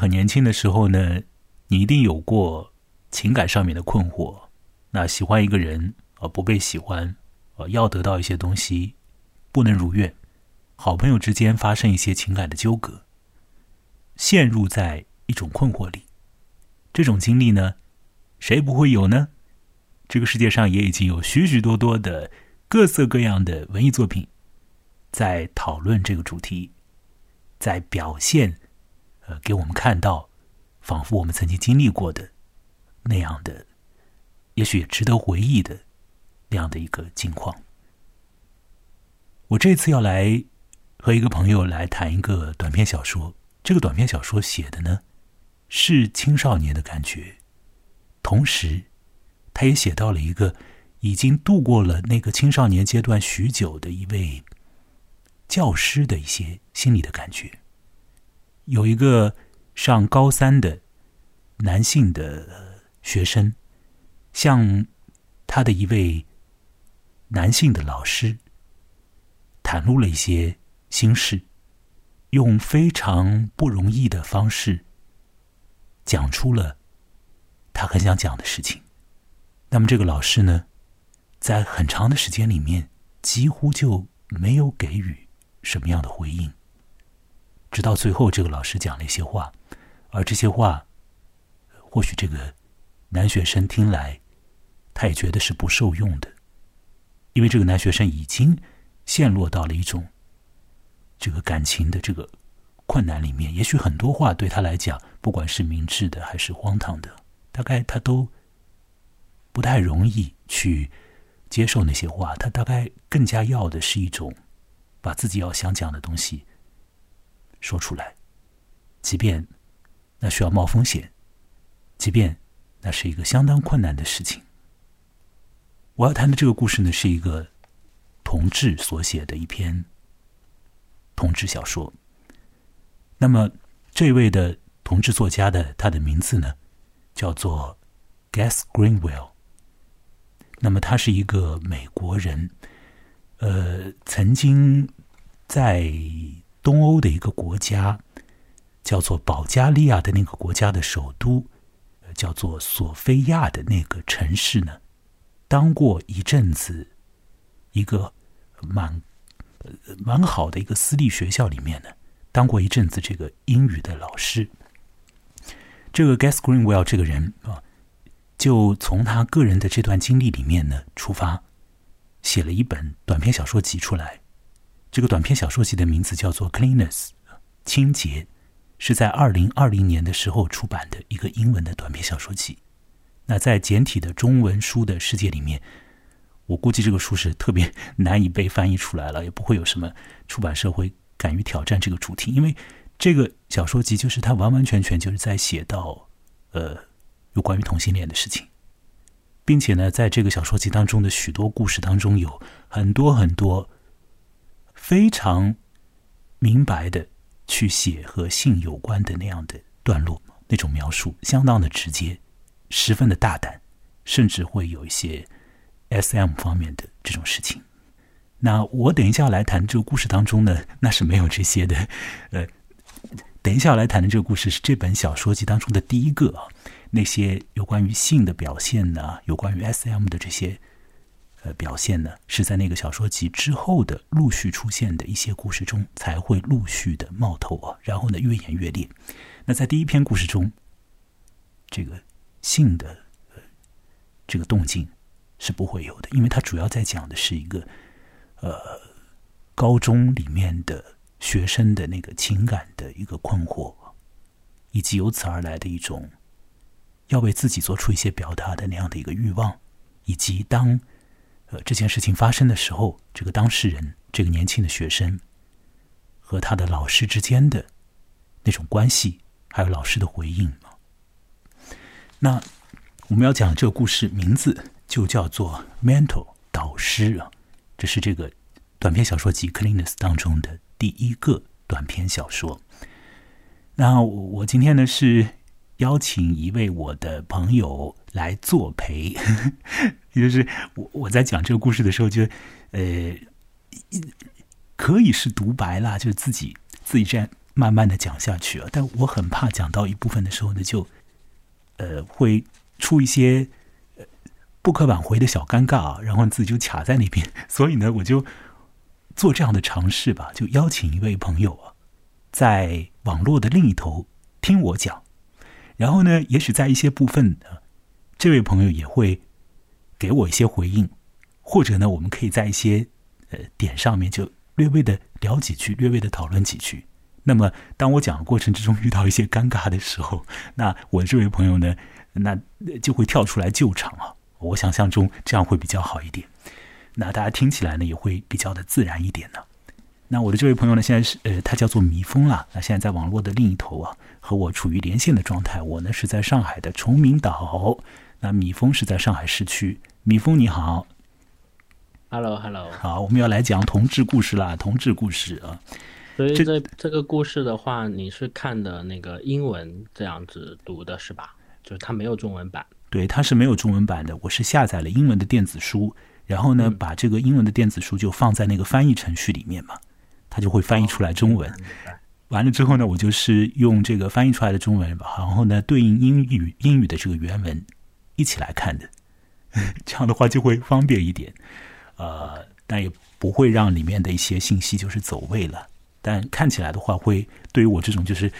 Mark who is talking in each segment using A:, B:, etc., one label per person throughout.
A: 很年轻的时候呢，你一定有过情感上面的困惑。那喜欢一个人，而不被喜欢，呃，要得到一些东西，不能如愿。好朋友之间发生一些情感的纠葛，陷入在一种困惑里。这种经历呢，谁不会有呢？这个世界上也已经有许许多多的各色各样的文艺作品，在讨论这个主题，在表现，呃，给我们看到，仿佛我们曾经经历过的那样的。也许值得回忆的那样的一个境况。我这次要来和一个朋友来谈一个短篇小说。这个短篇小说写的呢是青少年的感觉，同时他也写到了一个已经度过了那个青少年阶段许久的一位教师的一些心理的感觉。有一个上高三的男性的学生。向他的一位男性的老师袒露了一些心事，用非常不容易的方式讲出了他很想讲的事情。那么，这个老师呢，在很长的时间里面几乎就没有给予什么样的回应，直到最后，这个老师讲了一些话，而这些话，或许这个男学生听来。他也觉得是不受用的，因为这个男学生已经陷落到了一种这个感情的这个困难里面。也许很多话对他来讲，不管是明智的还是荒唐的，大概他都不太容易去接受那些话。他大概更加要的是一种把自己要想讲的东西说出来，即便那需要冒风险，即便那是一个相当困难的事情。我要谈的这个故事呢，是一个同志所写的一篇同志小说。那么，这位的同志作家的他的名字呢，叫做 Gas Greenwell。那么，他是一个美国人，呃，曾经在东欧的一个国家，叫做保加利亚的那个国家的首都，叫做索菲亚的那个城市呢。当过一阵子，一个蛮蛮好的一个私立学校里面呢，当过一阵子这个英语的老师。这个 Gas Greenwell 这个人啊，就从他个人的这段经历里面呢出发，写了一本短篇小说集出来。这个短篇小说集的名字叫做《Cleanness》，清洁，是在二零二零年的时候出版的一个英文的短篇小说集。那在简体的中文书的世界里面，我估计这个书是特别难以被翻译出来了，也不会有什么出版社会敢于挑战这个主题，因为这个小说集就是它完完全全就是在写到呃有关于同性恋的事情，并且呢，在这个小说集当中的许多故事当中，有很多很多非常明白的去写和性有关的那样的段落，那种描述相当的直接。十分的大胆，甚至会有一些 S.M 方面的这种事情。那我等一下来谈这个故事当中呢，那是没有这些的。呃，等一下来谈的这个故事是这本小说集当中的第一个啊。那些有关于性的表现呢，有关于 S.M 的这些呃表现呢，是在那个小说集之后的陆续出现的一些故事中才会陆续的冒头啊，然后呢越演越烈。那在第一篇故事中，这个。性的这个动静是不会有的，因为它主要在讲的是一个呃高中里面的学生的那个情感的一个困惑，以及由此而来的一种要为自己做出一些表达的那样的一个欲望，以及当呃这件事情发生的时候，这个当事人这个年轻的学生和他的老师之间的那种关系，还有老师的回应。那我们要讲这个故事，名字就叫做《Mental 导师》啊，这是这个短篇小说集《Cleanness》当中的第一个短篇小说。那我今天呢是邀请一位我的朋友来作陪，也 就是我我在讲这个故事的时候，就呃可以是独白啦，就自己自己这样慢慢的讲下去啊。但我很怕讲到一部分的时候呢，就呃会出一些不可挽回的小尴尬啊，然后自己就卡在那边。所以呢，我就做这样的尝试吧，就邀请一位朋友啊，在网络的另一头听我讲，然后呢，也许在一些部分啊，这位朋友也会给我一些回应，或者呢，我们可以在一些呃点上面就。略微的聊几句，略微的讨论几句。那么，当我讲的过程之中遇到一些尴尬的时候，那我这位朋友呢，那就会跳出来救场啊。我想象中这样会比较好一点。那大家听起来呢，也会比较的自然一点呢。那我的这位朋友呢，现在是呃，他叫做蜜蜂啦。那现在在网络的另一头啊，和我处于连线的状态。我呢是在上海的崇明岛，那米峰是在上海市区。米峰你好。
B: Hello，Hello，
A: 好，我们要来讲同志故事啦，同志故事啊。
B: 所以这这个故事的话，你是看的那个英文这样子读的是吧？就是它没有中文版。
A: 对，它是没有中文版的。我是下载了英文的电子书，然后呢，把这个英文的电子书就放在那个翻译程序里面嘛，它就会翻译出来中文。完了之后呢，我就是用这个翻译出来的中文，然后呢，对应英语英语的这个原文一起来看的。这样的话就会方便一点。呃，但也不会让里面的一些信息就是走位了。但看起来的话，会对于我这种就是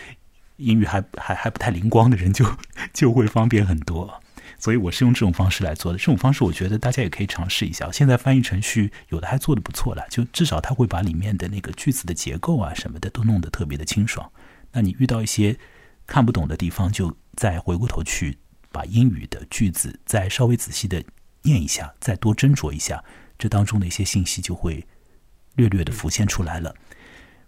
A: 英语还还还不太灵光的人，就就会方便很多。所以我是用这种方式来做的。这种方式，我觉得大家也可以尝试一下。现在翻译程序有的还做的不错了，就至少它会把里面的那个句子的结构啊什么的都弄得特别的清爽。那你遇到一些看不懂的地方，就再回过头去把英语的句子再稍微仔细的念一下，再多斟酌一下。这当中的一些信息就会略略的浮现出来了。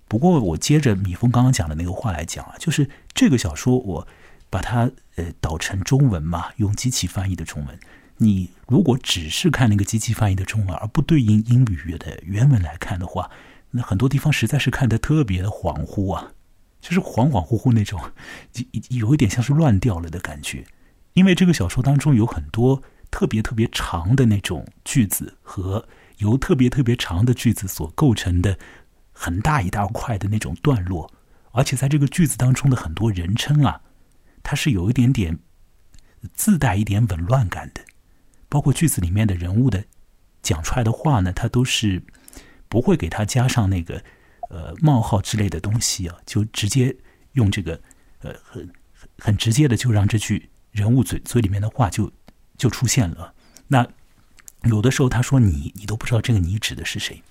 A: 不过，我接着米峰刚刚讲的那个话来讲啊，就是这个小说我把它呃导成中文嘛，用机器翻译的中文。你如果只是看那个机器翻译的中文，而不对应英语的原文来看的话，那很多地方实在是看得特别的恍惚啊，就是恍恍惚惚那种，有一点像是乱掉了的感觉。因为这个小说当中有很多。特别特别长的那种句子和由特别特别长的句子所构成的很大一大块的那种段落，而且在这个句子当中的很多人称啊，它是有一点点自带一点紊乱感的，包括句子里面的人物的讲出来的话呢，它都是不会给它加上那个呃冒号之类的东西啊，就直接用这个呃很很直接的就让这句人物嘴嘴里面的话就。就出现了。那有的时候他说你，你都不知道这个你指的是谁，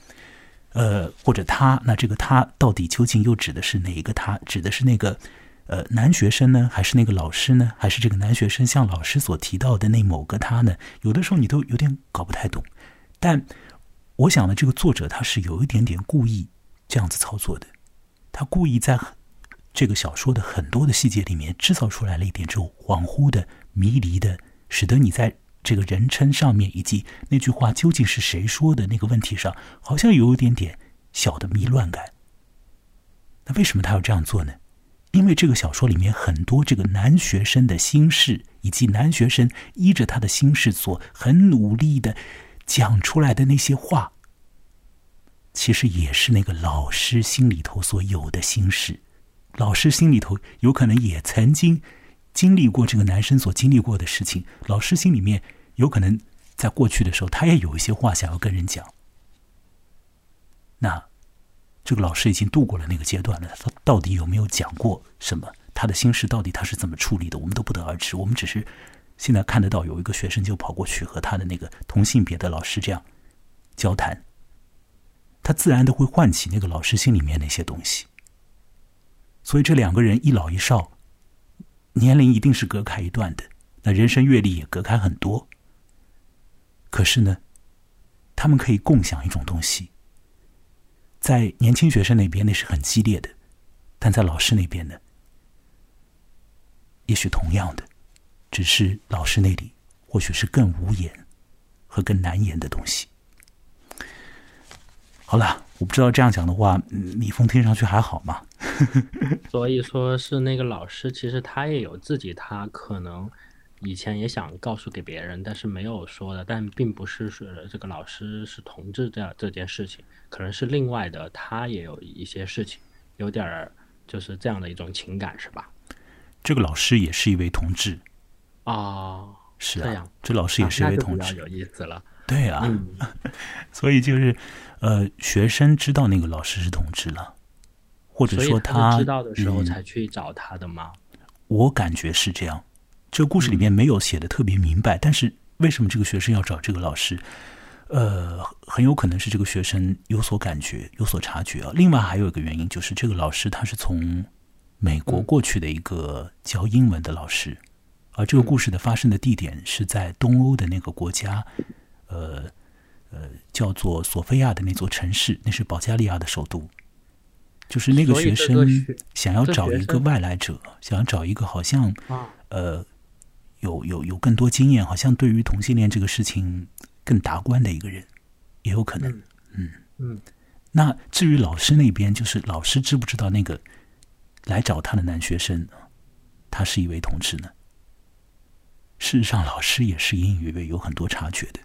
A: 呃，或者他，那这个他到底究竟又指的是哪一个他？指的是那个呃男学生呢，还是那个老师呢？还是这个男学生像老师所提到的那某个他呢？有的时候你都有点搞不太懂。但我想呢，这个作者他是有一点点故意这样子操作的，他故意在这个小说的很多的细节里面制造出来了一点这种恍惚的、迷离的。使得你在这个人称上面，以及那句话究竟是谁说的那个问题上，好像有一点点小的迷乱感。那为什么他要这样做呢？因为这个小说里面很多这个男学生的心事，以及男学生依着他的心事所很努力的讲出来的那些话，其实也是那个老师心里头所有的心事。老师心里头有可能也曾经。经历过这个男生所经历过的事情，老师心里面有可能在过去的时候，他也有一些话想要跟人讲。那这个老师已经度过了那个阶段了，他到底有没有讲过什么？他的心事到底他是怎么处理的？我们都不得而知。我们只是现在看得到有一个学生就跑过去和他的那个同性别的老师这样交谈，他自然都会唤起那个老师心里面那些东西。所以这两个人一老一少。年龄一定是隔开一段的，那人生阅历也隔开很多。可是呢，他们可以共享一种东西。在年轻学生那边，那是很激烈的；但在老师那边呢，也许同样的，只是老师那里或许是更无言和更难言的东西。好了，我不知道这样讲的话，蜜蜂听上去还好吗？
B: 所以说是那个老师，其实他也有自己，他可能以前也想告诉给别人，但是没有说的。但并不是说这个老师是同志这样这件事情，可能是另外的，他也有一些事情，有点儿就是这样的一种情感，是吧？
A: 这个老师也是一位同志，
B: 哦，
A: 是啊
B: 这样，
A: 这老师也是一
B: 啊
A: 位同志，
B: 有意思了。
A: 对啊，
B: 嗯，
A: 所以就是呃，学生知道那个老师是同志了，或者说
B: 他是知道的时候
A: 嗯
B: 才去找他的吗？
A: 我感觉是这样。这个故事里面没有写的特别明白，但是为什么这个学生要找这个老师？呃，很有可能是这个学生有所感觉、有所察觉啊。另外还有一个原因就是，这个老师他是从美国过去的一个教英文的老师，而这个故事的发生的地点是在东欧的那个国家，呃呃，叫做索菲亚的那座城市，那是保加利亚的首都。就是那个学生想要找一个外来者，想要找一个好像
B: 啊，
A: 呃，有有有更多经验，好像对于同性恋这个事情更达观的一个人，也有可能。
B: 嗯嗯，
A: 那至于老师那边，就是老师知不知道那个来找他的男学生，他是一位同志呢？事实上，老师也是隐隐约约有很多察觉的。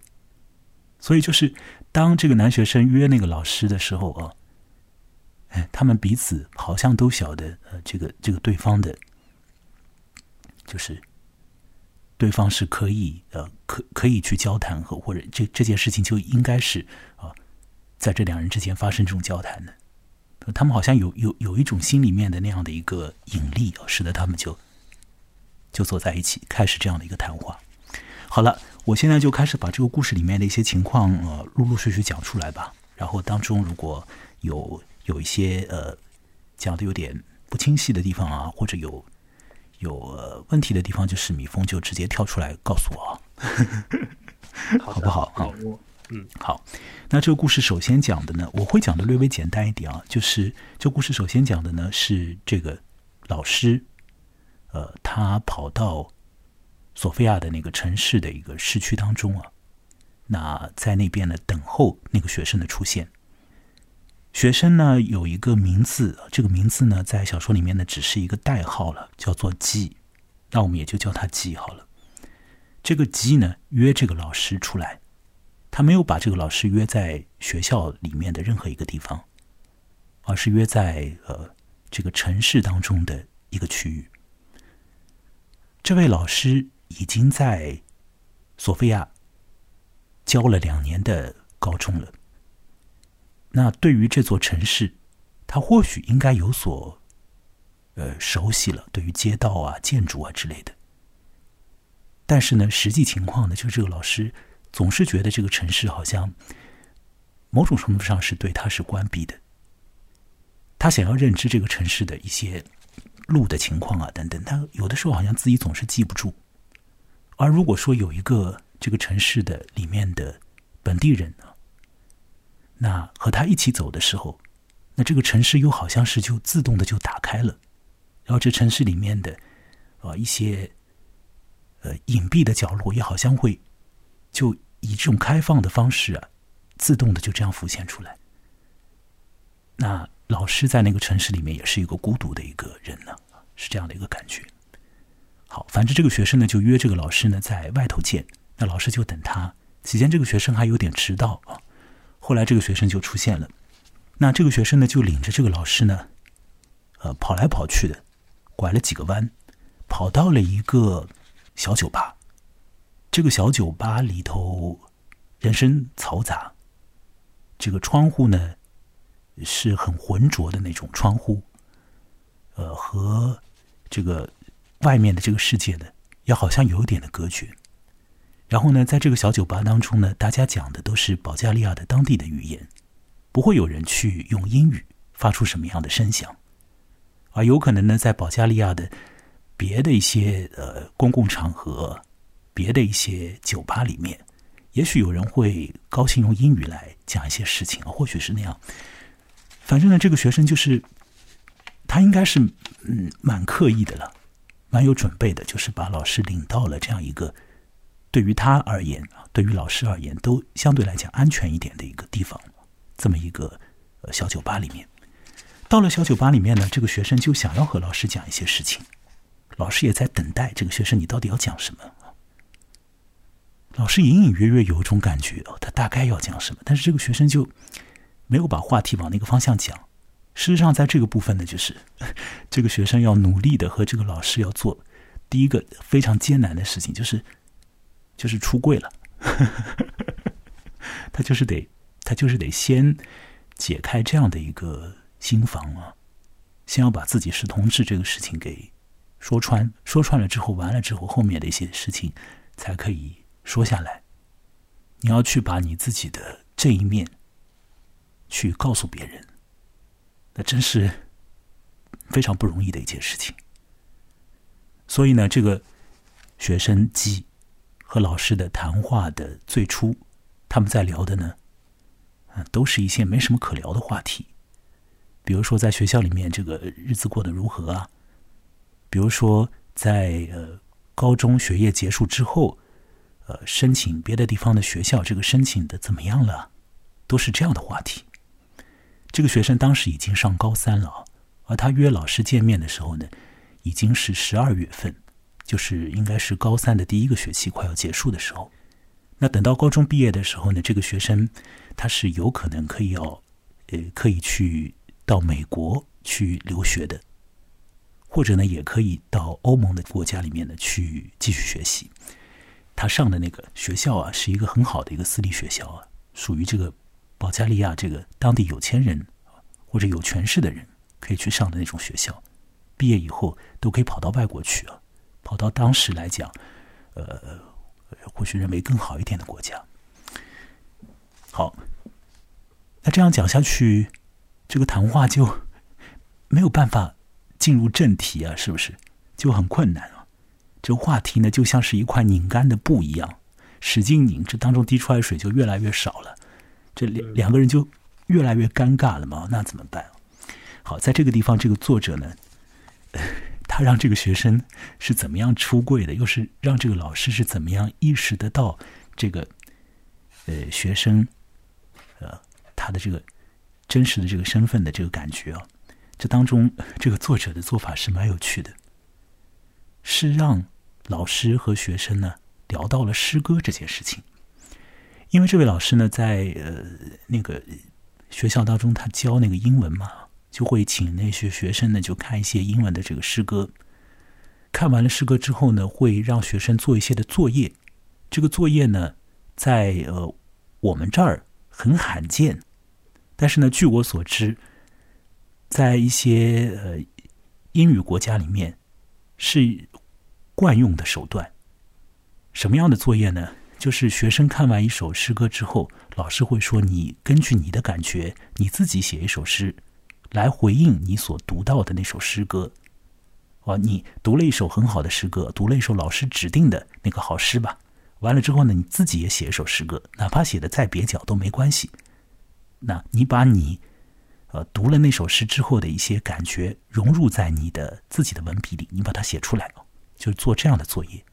A: 所以，就是当这个男学生约那个老师的时候啊，哎，他们彼此好像都晓得，呃，这个这个对方的，就是对方是可以呃可可以去交谈和或者这这件事情就应该是啊、在这两人之间发生这种交谈的。他们好像有有有一种心里面的那样的一个引力，使得他们就就坐在一起，开始这样的一个谈话。好了，我现在就开始把这个故事里面的一些情况呃陆陆续续讲出来吧。然后当中如果有有一些呃讲的有点不清晰的地方啊，或者有有、呃、问题的地方，就是米峰就直接跳出来告诉我啊。
B: 好
A: 好不好
B: 好，嗯
A: 好，那这个故事首先讲的呢，我会讲的略微简单一点啊，就是这故事首先讲的呢是这个老师，呃，他跑到索菲亚的那个城市的一个市区当中啊，那在那边呢等候那个学生的出现。学生呢有一个名字，这个名字呢在小说里面呢只是一个代号了，叫做 G，那我们也就叫他 G 好了。这个 G 呢约这个老师出来，他没有把这个老师约在学校里面的任何一个地方，而是约在呃这个城市当中的一个区域。这位老师已经在索菲亚教了两年的高中了。那对于这座城市，他或许应该有所呃熟悉了，对于街道啊、建筑啊之类的。但是呢，实际情况呢，就是这个老师总是觉得这个城市好像某种程度上是对他是关闭的。他想要认知这个城市的一些路的情况啊等等，他有的时候好像自己总是记不住。而如果说有一个这个城市的里面的本地人呢，那和他一起走的时候，那这个城市又好像是就自动的就打开了，然后这城市里面的啊、一些呃隐蔽的角落也好像会就以这种开放的方式啊，自动的就这样浮现出来。那老师在那个城市里面也是一个孤独的一个人呢，是这样的一个感觉。好，反正这个学生呢就约这个老师呢在外头见，那老师就等他。期间这个学生还有点迟到啊，后来这个学生就出现了。那这个学生呢就领着这个老师呢，呃，跑来跑去的，拐了几个弯，跑到了一个小酒吧。这个小酒吧里头人声嘈杂，这个窗户呢是很浑浊的那种窗户，呃，和这个外面的这个世界呢，也好像有点的隔绝。然后呢，在这个小酒吧当中呢，大家讲的都是保加利亚的当地的语言，不会有人去用英语发出什么样的声响，而有可能呢，在保加利亚的别的一些呃公共场合、别的一些酒吧里面，也许有人会高兴用英语来讲一些事情啊，或许是那样。反正呢，这个学生就是他应该是嗯蛮刻意的了，蛮有准备的，就是把老师领到了这样一个对于他而言啊，对于老师而言都相对来讲安全一点的一个地方，这么一个呃小酒吧里面。到了小酒吧里面呢，这个学生就想要和老师讲一些事情，老师也在等待这个学生，你到底要讲什么？老师隐隐约约有一种感觉，他大概要讲什么，但是这个学生就没有把话题往那个方向讲，事实上，在这个部分呢，就是 这个学生要努力的和这个老师要做第一个非常艰难的事情，就是就是出柜了。他就是得他就是得先解开这样的一个心防啊，先要把自己是同志这个事情给说穿，说穿了之后，完了之后，后面的一些事情才可以说下来。你要去把你自己的这一面去告诉别人。那真是非常不容易的一件事情。所以呢，这个学生机和老师的谈话的最初，他们在聊的呢，啊，都是一些没什么可聊的话题。比如说，在学校里面这个日子过得如何啊？比如说，在呃高中学业结束之后，呃，申请别的地方的学校，这个申请的怎么样了？都是这样的话题。这个学生当时已经上高三了，而他约老师见面的时候呢，已经是十二月份，就是应该是高三的第一个学期快要结束的时候。那等到高中毕业的时候呢，这个学生他是有可能可以要，呃，可以去到美国去留学的，或者呢，也可以到欧盟的国家里面呢去继续学习。他上的那个学校啊，是一个很好的一个私立学校啊，属于这个。保加利亚这个当地有钱人或者有权势的人可以去上的那种学校，毕业以后都可以跑到外国去啊，跑到当时来讲，呃，或许认为更好一点的国家。好，那这样讲下去，这个谈话就没有办法进入正题啊，是不是？就很困难啊。这话题呢，就像是一块拧干的布一样，使劲拧，这当中滴出来的水就越来越少了。这两两个人就越来越尴尬了嘛？那怎么办？好，在这个地方，这个作者呢，他让这个学生是怎么样出柜的？又是让这个老师是怎么样意识得到这个呃学生呃他的这个真实的这个身份的这个感觉啊？这当中，这个作者的做法是蛮有趣的，是让老师和学生呢聊到了诗歌这件事情。因为这位老师呢，在呃那个学校当中，他教那个英文嘛，就会请那些学生呢，就看一些英文的这个诗歌。看完了诗歌之后呢，会让学生做一些的作业。这个作业呢，在呃我们这儿很罕见，但是呢，据我所知，在一些呃英语国家里面是惯用的手段。什么样的作业呢？就是学生看完一首诗歌之后，老师会说：“你根据你的感觉，你自己写一首诗，来回应你所读到的那首诗歌。”哦，你读了一首很好的诗歌，读了一首老师指定的那个好诗吧。完了之后呢，你自己也写一首诗歌，哪怕写的再蹩脚都没关系。那你把你呃读了那首诗之后的一些感觉融入在你的自己的文笔里，你把它写出来，就做这样的作业。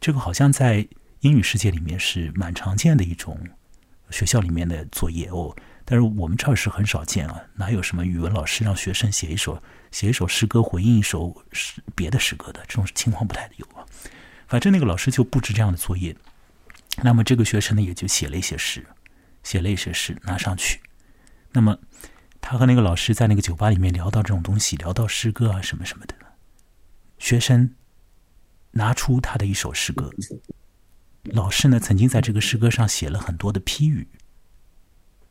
A: 这个好像在。英语世界里面是蛮常见的一种学校里面的作业哦，但是我们这儿是很少见啊，哪有什么语文老师让学生写一首写一首诗歌回应一首诗别的诗歌的这种情况不太有啊。反正那个老师就布置这样的作业，那么这个学生呢也就写了一些诗，写了一些诗拿上去。那么他和那个老师在那个酒吧里面聊到这种东西，聊到诗歌啊什么什么的，学生拿出他的一首诗歌。老师呢，曾经在这个诗歌上写了很多的批语，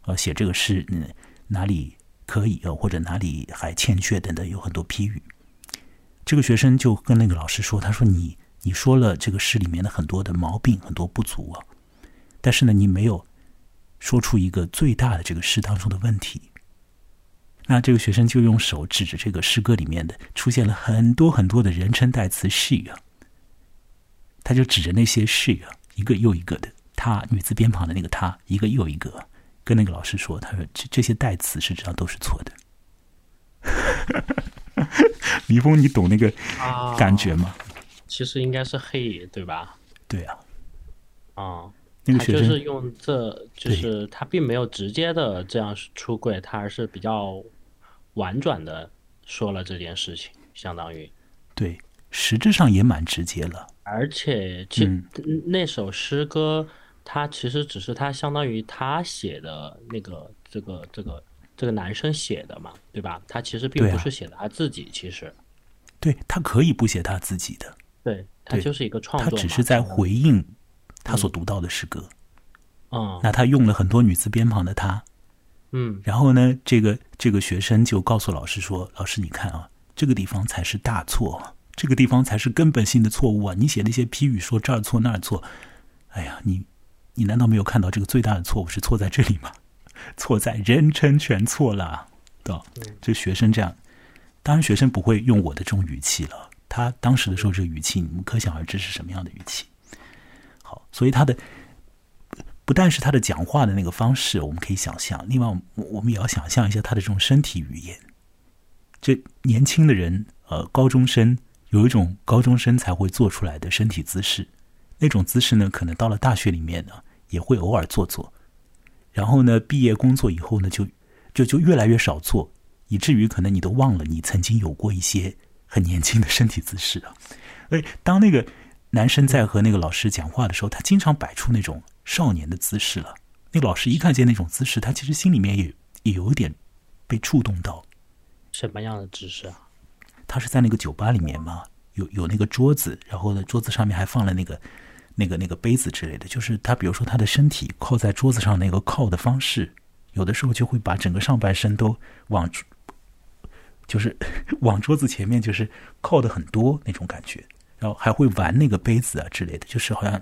A: 呃，写这个诗嗯哪里可以呃，或者哪里还欠缺等等，有很多批语。这个学生就跟那个老师说：“他说你你说了这个诗里面的很多的毛病，很多不足啊，但是呢，你没有说出一个最大的这个诗当中的问题。”那这个学生就用手指着这个诗歌里面的出现了很多很多的人称代词 she 啊，他就指着那些 she 啊。一个又一个的，他女字边旁的那个他，一个又一个，跟那个老师说：“他说这这些代词实际上都是错的。”李峰，你懂那个感觉吗？
B: 其实应该是黑，对吧？
A: 对啊，
B: 啊，
A: 那个学生
B: 就是用这，就是他并没有直接的这样出柜，他而是比较婉转的说了这件事情，相当于
A: 对，实质上也蛮直接了。
B: 而且，其那首诗歌，它其实只是他相当于他写的那个这个这个这个男生写的嘛，对吧？他其实并不是写的他自己，其实
A: 对他可以不写他自己的，
B: 对他就是一个创
A: 他
B: 作他，
A: 只是在回应他所读到的诗歌。
B: 嗯
A: 那他用了很多女字边旁的他，
B: 嗯
A: 然后呢，这个这个学生就告诉老师说：“老师，你看啊，这个地方才是大错啊，这个地方才是根本性的错误啊！你写那些批语说这儿错那儿错，哎呀，你你难道没有看到这个最大的错误是错在这里吗？错在人称全错了，对吧？就学生这样，当然学生不会用我的这种语气了，他当时的时候这个语气，你们可想而知是什么样的语气。好，所以他的不但是他的讲话的那个方式，我们可以想象，另外我们我们也要想象一下他的这种身体语言。这年轻的人，呃，高中生有一种高中生才会做出来的身体姿势，那种姿势呢，可能到了大学里面呢，也会偶尔做做，然后呢，毕业工作以后呢，就就就越来越少做，以至于可能你都忘了你曾经有过一些很年轻的身体姿势啊。所以当那个男生在和那个老师讲话的时候，他经常摆出那种少年的姿势了。那个老师一看见那种姿势，他其实心里面也也有一点被触动到。
B: 什么样的姿势啊？
A: 他是在那个酒吧里面嘛，有有那个桌子，然后呢，桌子上面还放了那个那个那个杯子之类的。就是他，比如说他的身体靠在桌子上那个靠的方式，有的时候就会把整个上半身都往，就是 往桌子前面，就是靠的很多那种感觉。然后还会玩那个杯子啊之类的，就是好像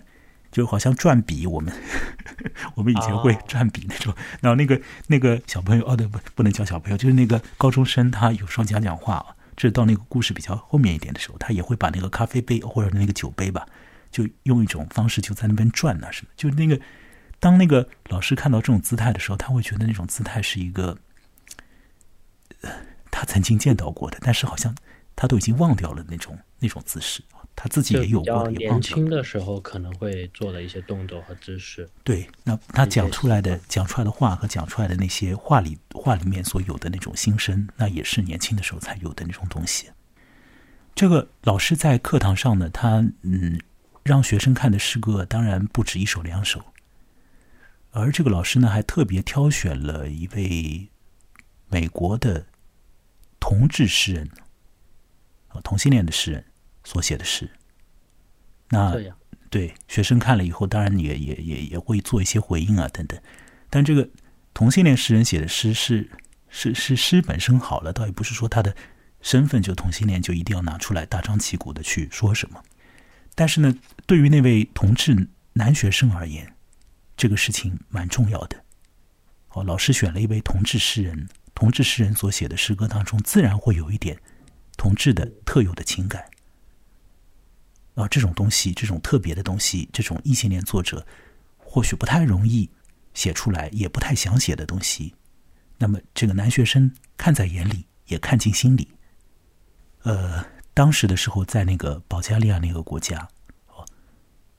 A: 就好像转笔，我们 我们以前会
B: 哦
A: 转笔那种。然后那个那个小朋友，哦对，不不能叫小朋友，就是那个高中生，他有时候讲讲话啊，这到那个故事比较后面一点的时候，他也会把那个咖啡杯或者那个酒杯吧，就用一种方式就在那边转啊什么，就那个当那个老师看到这种姿态的时候，他会觉得那种姿态是一个。呃他曾经见到过的，但是好像他都已经忘掉了那种那种姿势，他自己也有过，也
B: 年。轻的时候可能会做的一些动作和姿势。
A: 对，那他讲出来的讲出来的话和讲出来的那些话里话里面所有的那种心声，那也是年轻的时候才有的那种东西。这个老师在课堂上呢，他嗯让学生看的诗歌当然不止一首两首，而这个老师呢还特别挑选了一位美国的同志诗人啊同性恋的诗人所写的诗。那，对学生看了以后，当然也也也也会做一些回应啊等等。但这个同性恋诗人写的诗是是是诗本身好了，倒也不是说他的身份就同性恋就一定要拿出来大张旗鼓的去说什么。但是呢，对于那位同志男学生而言，这个事情蛮重要的。哦，老师选了一位同志诗人，同志诗人所写的诗歌当中，自然会有一点同志的特有的情感。啊，这种东西，这种特别的东西，这种异性恋作者或许不太容易写出来，也不太想写的东西，那么这个男学生看在眼里，也看进心里。呃，当时的时候，在那个保加利亚那个国家，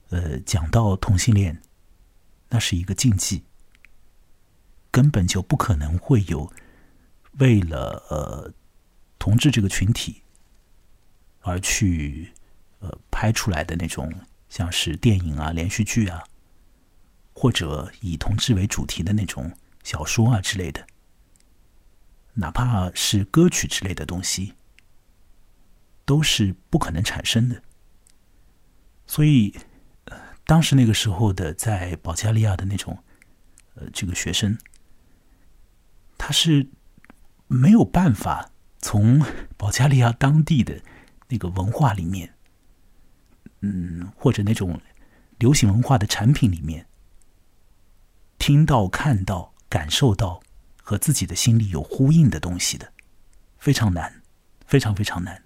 A: 呃，讲到同性恋，那是一个禁忌，根本就不可能会有为了呃同志这个群体而去。呃，拍出来的那种像是电影啊、连续剧啊，或者以同志为主题的那种小说啊之类的，哪怕是歌曲之类的东西，都是不可能产生的。所以，呃，当时那个时候的在保加利亚的那种呃这个学生，他是没有办法从保加利亚当地的那个文化里面。嗯，或者那种流行文化的产品里面，听到、看到、感受到和自己的心里有呼应的东西的，非常难，非常非常难。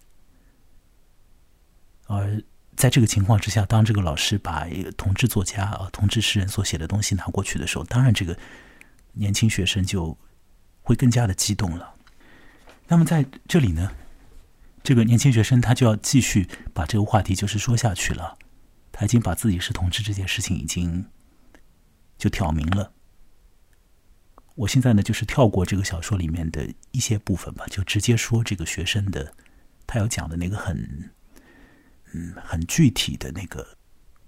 A: 而在这个情况之下，当这个老师把一个同志作家啊、同志诗人所写的东西拿过去的时候，当然这个年轻学生就会更加的激动了。那么在这里呢？这个年轻学生他就要继续把这个话题就是说下去了，他已经把自己是同志这件事情已经就挑明了。我现在呢就是跳过这个小说里面的一些部分吧，就直接说这个学生的他要讲的那个很嗯很具体的那个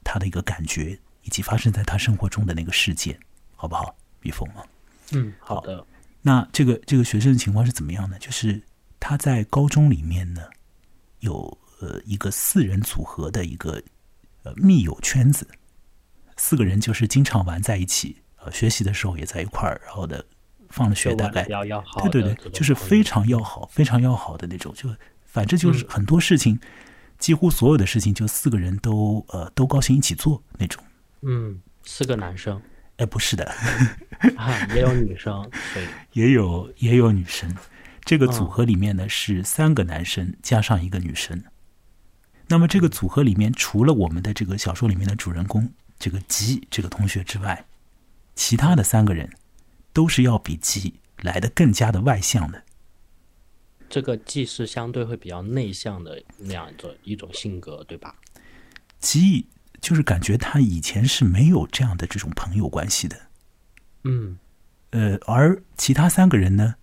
A: 他的一个感觉，以及发生在他生活中的那个事件，好不好？笔锋吗？
B: 嗯，好的。
A: 那这个这个学生的情况是怎么样呢？就是他在高中里面呢，有呃一个四人组合的一个呃密友圈子，四个人就是经常玩在一起，呃，学习的时候也在一块儿，然后的放了学大概
B: 要要好，
A: 对对对，就是非常要好、非常要好的那种，就反正就是很多事情，几乎所有的事情，就四个人都呃都高兴一起做那种。
B: 嗯，四个男生。
A: 哎，不是的，
B: 啊，也有女生，对，
A: 也有也有女生。这个组合里面呢是三个男生加上一个女生。那么这个组合里面，除了我们的这个小说里面的主人公这个吉这个同学之外，其他的三个人都是要比吉来的更加的外向的。
B: 这个既是相对会比较内向的那样一种一种性格，对吧？
A: 吉。就是感觉他以前是没有这样的这种朋友关系的，
B: 嗯，
A: 呃，而其他三个人呢，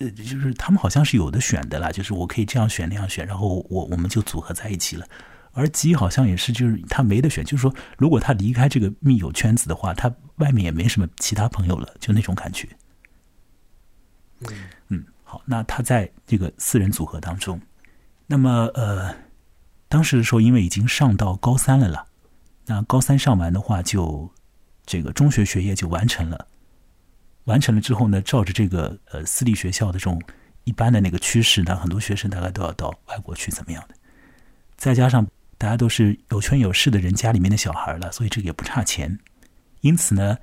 A: 呃，就是他们好像是有的选的啦，就是我可以这样选那样选，然后我我们就组合在一起了。而吉好像也是，就是他没得选，就是说，如果他离开这个密友圈子的话，他外面也没什么其他朋友了，就那种感觉。
B: 嗯
A: 嗯，好，那他在这个四人组合当中，那么呃，当时的时候，因为已经上到高三了啦。那高三上完的话，就这个中学学业就完成了。完成了之后呢，照着这个呃私立学校的这种一般的那个趋势，那很多学生大概都要到外国去，怎么样的？再加上大家都是有权有势的人家里面的小孩了，所以这个也不差钱。因此呢，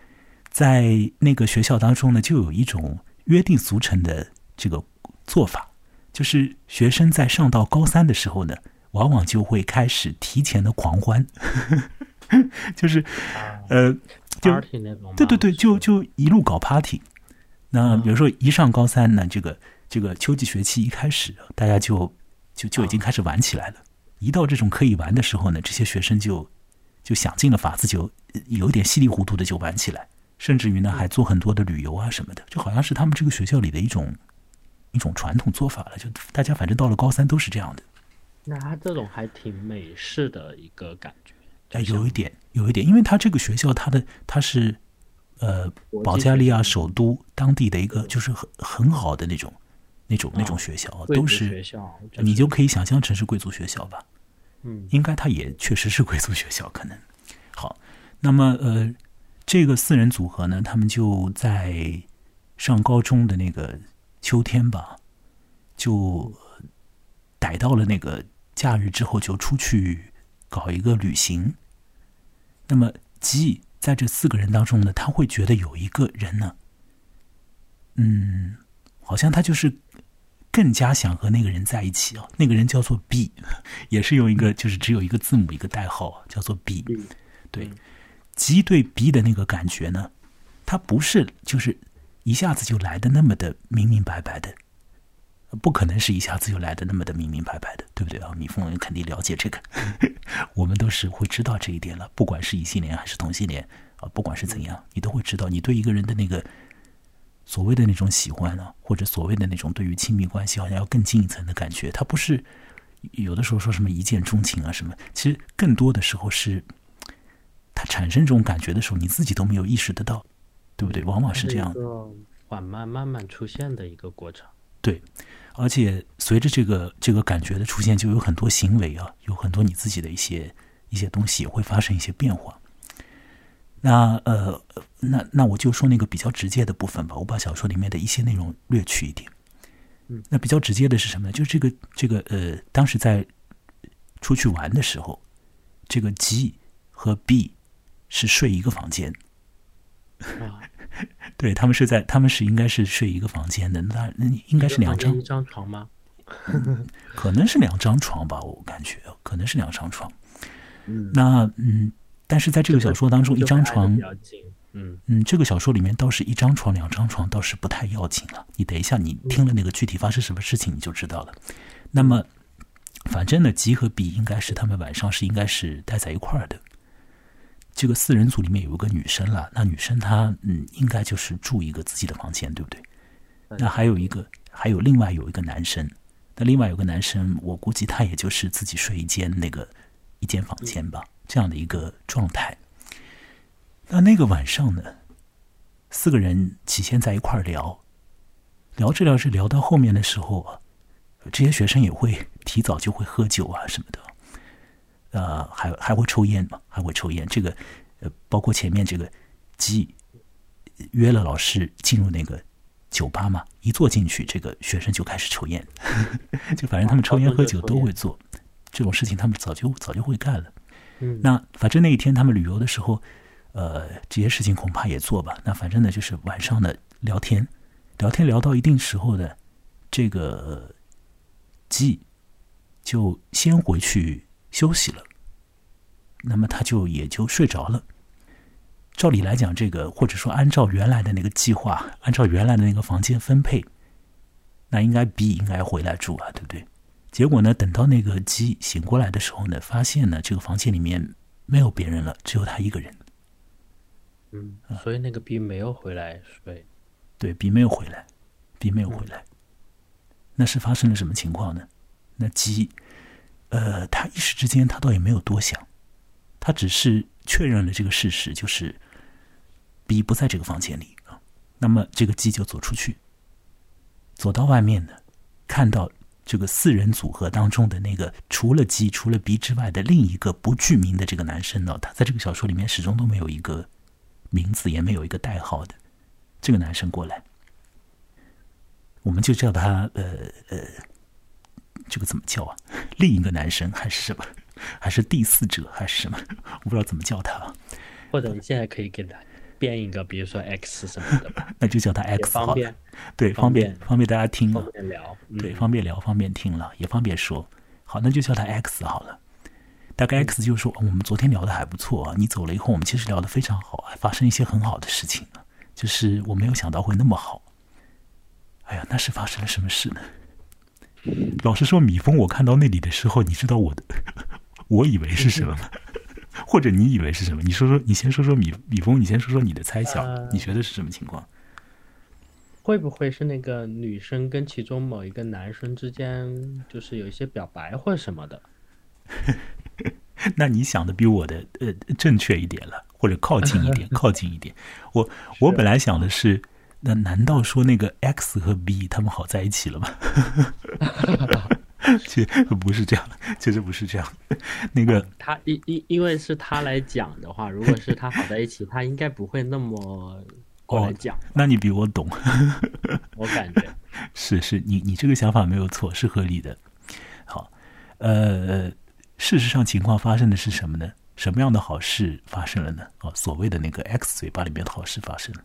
A: 在那个学校当中呢，就有一种约定俗成的这个做法，就是学生在上到高三的时候呢，往往就会开始提前的狂欢。就是，呃，就对对对，就就一路搞 party。那比如说一上高三呢，这个这个秋季学期一开始，大家就就就已经开始玩起来了。一到这种可以玩的时候呢，这些学生就就想尽了法子，就有点稀里糊涂的就玩起来，甚至于呢还做很多的旅游啊什么的，就好像是他们这个学校里的一种一种传统做法了。就大家反正到了高三都是这样的。
B: 那他这种还挺美式的一个感觉。
A: 哎，有一点，有一点，因为他这个学校，他的他是，呃，保加利亚首都当地的一个，就是很很好的那种，那种那种学校，都是
B: 学校，
A: 你就可以想象成是贵族学校吧。
B: 嗯，
A: 应该他也确实是贵族学校，可能。好，那么呃，这个四人组合呢，他们就在上高中的那个秋天吧，就逮到了那个假日之后，就出去。搞一个旅行，那么吉在这四个人当中呢，他会觉得有一个人呢，嗯，好像他就是更加想和那个人在一起啊。那个人叫做 B，也是用一个就是只有一个字母一个代号，叫做 B。对，吉对 B 的那个感觉呢，他不是就是一下子就来的那么的明明白白的。不可能是一下子就来的那么的明明白白的，对不对啊？米凤肯定了解这个，我们都是会知道这一点了。不管是异性恋还是同性恋啊，不管是怎样，你都会知道，你对一个人的那个所谓的那种喜欢呢，或者所谓的那种对于亲密关系好像要更进一层的感觉，它不是有的时候说什么一见钟情啊什么，其实更多的时候是他产生这种感觉的时候，你自己都没有意识得到，对不对？往往是这样，
B: 缓慢慢慢出现的一个过程。
A: 对，而且随着这个这个感觉的出现，就有很多行为啊，有很多你自己的一些一些东西也会发生一些变化。那呃，那那我就说那个比较直接的部分吧，我把小说里面的一些内容略去一点。
B: 嗯，
A: 那比较直接的是什么呢？就是这个这个呃，当时在出去玩的时候，这个 G 和 B 是睡一个房间。
B: 啊。
A: 对他们是在，他们是应该是睡一个房间的，那那应该是两张
B: 一张床吗？
A: 可能是两张床吧，我感觉可能是两张床。
B: 嗯，
A: 那嗯，但是在这个小说当中，一张床，
B: 嗯
A: 嗯，这个小说里面倒是一张床、两张床倒是不太要紧了。你等一下，你听了那个具体发生什么事情，你就知道了。那么，反正呢，吉和比应该是他们晚上是应该是待在一块儿的。这个四人组里面有一个女生了，那女生她嗯，应该就是住一个自己的房间，对不对？那还有一个，还有另外有一个男生，那另外有个男生，我估计他也就是自己睡一间那个一间房间吧，这样的一个状态。那那个晚上呢，四个人起先在一块儿聊，聊着聊着聊到后面的时候啊，这些学生也会提早就会喝酒啊什么的，呃，还还会抽烟嘛，还会抽烟。这个呃，包括前面这个鸡约了老师进入那个酒吧嘛，一坐进去，这个学生就开始抽烟，就反正他们抽烟喝酒都会做，这种事情他们早就早就会干了。
B: 嗯，
A: 那反正那一天他们旅游的时候，呃，这些事情恐怕也做吧。那反正呢，就是晚上的聊天，聊天聊到一定时候的，这个鸡就先回去休息了。那么他就也就睡着了。照理来讲，这个或者说按照原来的那个计划，按照原来的那个房间分配，那应该 B 应该回来住啊，对不对？结果呢，等到那个鸡醒过来的时候呢，发现呢这个房间里面没有别人了，只有他一个人。
B: 嗯，所以那个 B 没有回来睡。
A: 对，B 没有回来，B 没有回来。那是发生了什么情况呢？那鸡，呃，他一时之间他倒也没有多想，他只是确认了这个事实，就是 B 不在这个房间里啊。那么这个鸡就走出去，走到外面呢，看到。这个四人组合当中的那个，除了鸡、除了 B 之外的另一个不具名的这个男生呢，他在这个小说里面始终都没有一个名字，也没有一个代号的。这个男生过来，我们就叫他呃呃，这个怎么叫啊？另一个男生还是什么？还是第四者还是什么？我不知道怎么叫他。
B: 或者你现在可以给他。编一个，比如说 X 什么的，
A: 那就叫他 X
B: 方便，
A: 对，方便方便大家听
B: 方便聊，
A: 对，方便聊，方便听了，也方便说。好，那就叫他 X 好了。大概 X 就说，我们昨天聊的还不错啊，你走了以后，我们其实聊的非常好，还发生一些很好的事情呢。就是我没有想到会那么好。哎呀，那是发生了什么事呢？老实说，米峰，我看到那里的时候，你知道我的，我以为是什么吗？或者你以为是什么？你说说，你先说说米米峰，你先说说你的猜想，你觉得是什么情况？
B: 会不会是那个女生跟其中某一个男生之间，就是有一些表白或者什么的？
A: 那你想的比我的呃正确一点了，或者靠近一点，靠近一点。我我本来想的是，那难道说那个 X 和 B 他们好在一起了吗？其实不是这样，其实不是这样。那个
B: 他因因因为是他来讲的话，如果是他好在一起，他应该不会那么过来讲。
A: 那你比我懂，
B: 我感觉
A: 是是，你你这个想法没有错，是合理的。好，呃，事实上情况发生的是什么呢？什么样的好事发生了呢？哦，所谓的那个 X 嘴巴里面的好事发生了。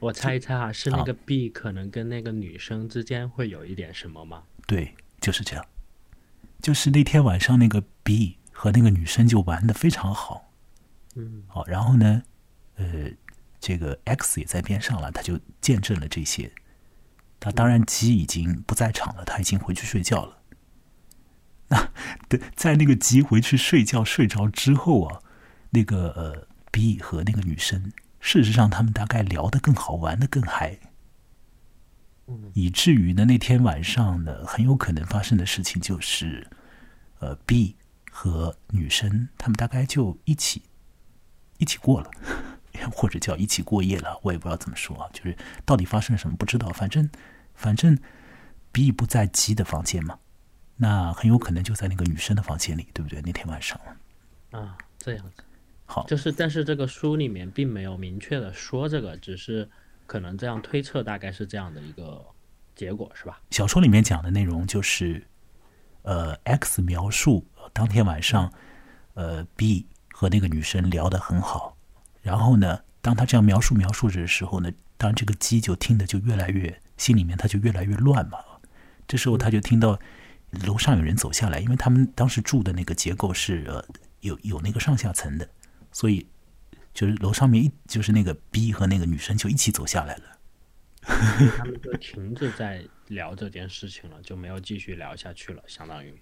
B: 我猜一猜啊，是那个 B 可能跟那个女生之间会有一点什么吗？
A: 对，就是这样。就是那天晚上，那个 B 和那个女生就玩的非常好，
B: 嗯，
A: 好，然后呢，呃，这个 X 也在边上了，他就见证了这些。他当然 G 已经不在场了，他已经回去睡觉了。那对，在那个 G 回去睡觉睡着之后啊，那个呃 B 和那个女生，事实上他们大概聊得更好，玩的更嗨。以至于呢，那天晚上呢，很有可能发生的事情就是，呃，B 和女生他们大概就一起一起过了，或者叫一起过夜了，我也不知道怎么说啊。就是到底发生了什么不知道，反正反正 B 不在 G 的房间嘛，那很有可能就在那个女生的房间里，对不对？那天晚上
B: 啊，这样子，
A: 好，
B: 就是但是这个书里面并没有明确的说这个，只是。可能这样推测，大概是这样的一个结果，是吧？
A: 小说里面讲的内容就是，呃，X 描述当天晚上，呃，B 和那个女生聊得很好。然后呢，当他这样描述描述着的时候呢，当然这个鸡就听得就越来越心里面他就越来越乱嘛。这时候他就听到楼上有人走下来，因为他们当时住的那个结构是呃有有那个上下层的，所以。就是楼上面一就是那个 B 和那个女生就一起走下来了，
B: 他们就停止在聊这件事情了，就没有继续聊下去了，相当于。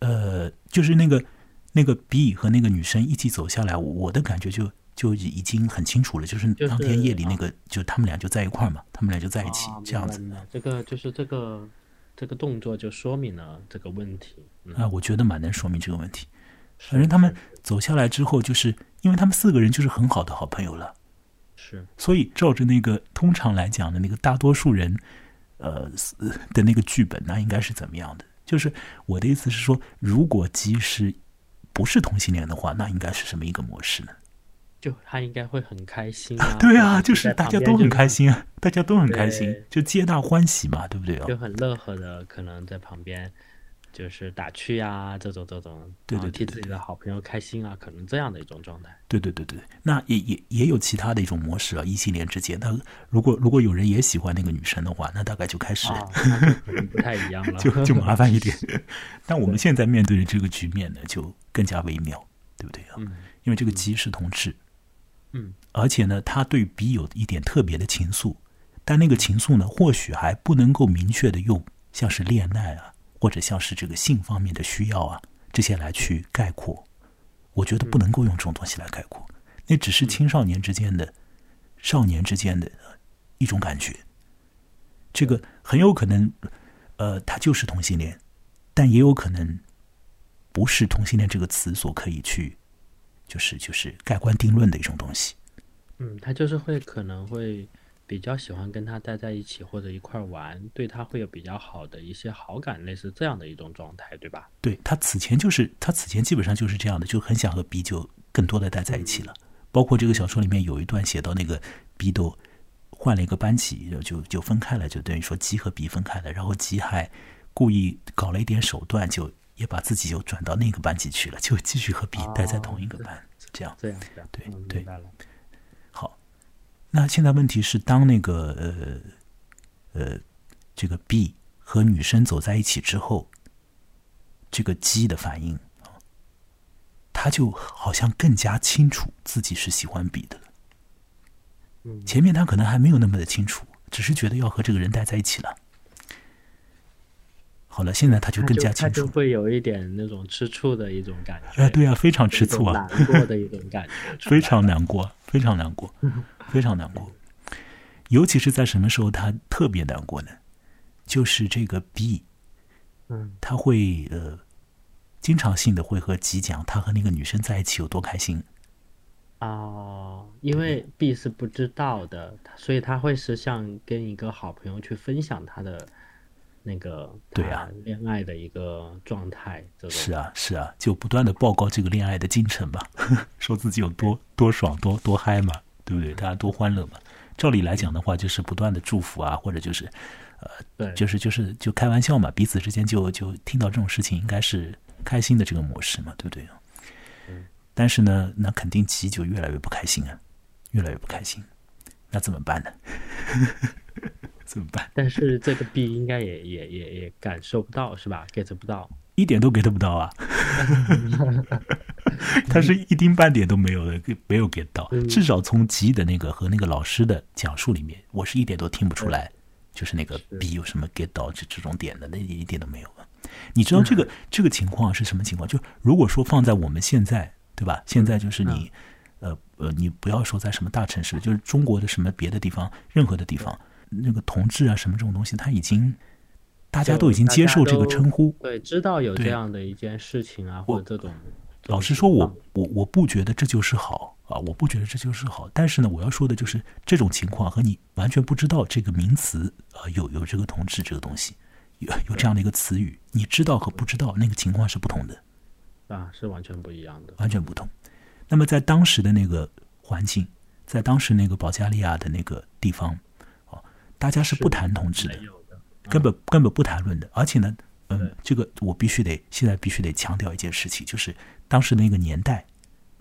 A: 呃，就是那个那个 B 和那个女生一起走下来，我的感觉就就已经很清楚了，就是当天夜里那个，就他们俩就在一块儿嘛，他们俩就在一起这样子。
B: 这个就是这个这个动作就说明了这个问题
A: 啊，我觉得蛮能说明这个问题。反正他们走下来之后，就是因为他们四个人就是很好的好朋友了，
B: 是。
A: 所以照着那个通常来讲的那个大多数人，呃的那个剧本，那应该是怎么样的？就是我的意思是说，如果即使不是同性恋的话，那应该是什么一个模式呢？
B: 就他应该会很开心啊！
A: 对
B: 啊，
A: 就是大家都很开心啊，大家都很开心，就皆大欢喜嘛，对不对？
B: 就很乐呵的，可能在旁边。就是打趣啊，这种这种，
A: 对对，
B: 替自己的好朋友开心啊，可能这样的一种状态。
A: 对对对对，那也也也有其他的一种模式啊，异性恋之间，那如果如果有人也喜欢那个女生的话，那大概就开始
B: 不太一样了，
A: 就就麻烦一点。但我们现在面对的这个局面呢，就更加微妙，对不对啊？
B: 嗯，
A: 因为这个鸡是同志，
B: 嗯，
A: 而且呢，他对比有一点特别的情愫，但那个情愫呢，或许还不能够明确的用，像是恋爱啊。或者像是这个性方面的需要啊，这些来去概括，我觉得不能够用这种东西来概括，那只是青少年之间的、少年之间的一种感觉。这个很有可能，呃，他就是同性恋，但也有可能不是同性恋这个词所可以去，就是就是盖棺定论的一种东西。
B: 嗯，他就是会可能会。比较喜欢跟他待在一起或者一块玩，对他会有比较好的一些好感，类似这样的一种状态，对吧？
A: 对他此前就是他此前基本上就是这样的，就很想和 B 就更多的待在一起了。包括这个小说里面有一段写到那个 B 都换了一个班级，就就分开了，就等于说鸡和 B 分开了。然后鸡还故意搞了一点手段，就也把自己就转到那个班级去了，就继续和 B 待在同一个班，
B: 这
A: 样
B: 这样这样，
A: 对对。那现在问题是，当那个呃呃这个 B 和女生走在一起之后，这个 G 的反应啊，他就好像更加清楚自己是喜欢 B 的了。前面他可能还没有那么的清楚，只是觉得要和这个人待在一起了。好了，现在他就更加清楚，
B: 就会有一点那种吃醋的一种感觉。哎，
A: 对啊，非常吃醋啊，
B: 难过的一种感
A: 觉，非常难过，非常难过。非常难过，尤其是在什么时候他特别难过呢？就是这个 B，
B: 嗯，
A: 他会呃，经常性的会和吉讲他和那个女生在一起有多开心。
B: 哦，因为 B 是不知道的，所以他会是像跟一个好朋友去分享他的那个
A: 对啊
B: 恋爱的一个状态。
A: 是啊是啊，就不断的报告这个恋爱的进程吧，说自己有多多爽多多嗨嘛。对不对？大家多欢乐嘛！照理来讲的话，就是不断的祝福啊，或者就是，呃，
B: 对，
A: 就是就是就开玩笑嘛，彼此之间就就听到这种事情，应该是开心的这个模式嘛，对不对？
B: 嗯。
A: 但是呢，那肯定其就越来越不开心啊，越来越不开心。那怎么办呢？怎么办？
B: 但是这个 B 应该也也也也感受不到是吧？get 不到，
A: 一点都 get 不到啊！他是一丁半点都没有的，没有 get 到。至少从吉的那个和那个老师的讲述里面，我是一点都听不出来，就是那个 B 有什么 get 到这这种点的，那一点都没有啊。你知道这个这个情况是什么情况？就如果说放在我们现在，对吧？现在就是你，呃呃，你不要说在什么大城市，就是中国的什么别的地方，任何的地方，那个同志啊什么这种东西，他已经大家都已经接受这个称呼，
B: 对，知道有这样的一件事情啊，或者这种。
A: 老实说，我我我不觉得这就是好啊！我不觉得这就是好。但是呢，我要说的就是这种情况和你完全不知道这个名词啊，有有这个同志这个东西，有有这样的一个词语，你知道和不知道那个情况是不同的
B: 啊，是完全不一样的，
A: 完全不同。那么在当时的那个环境，在当时那个保加利亚的那个地方，哦，大家是不谈同志的，根本根本不谈论的。而且呢，嗯，这个我必须得现在必须得强调一件事情，就是。当时那个年代，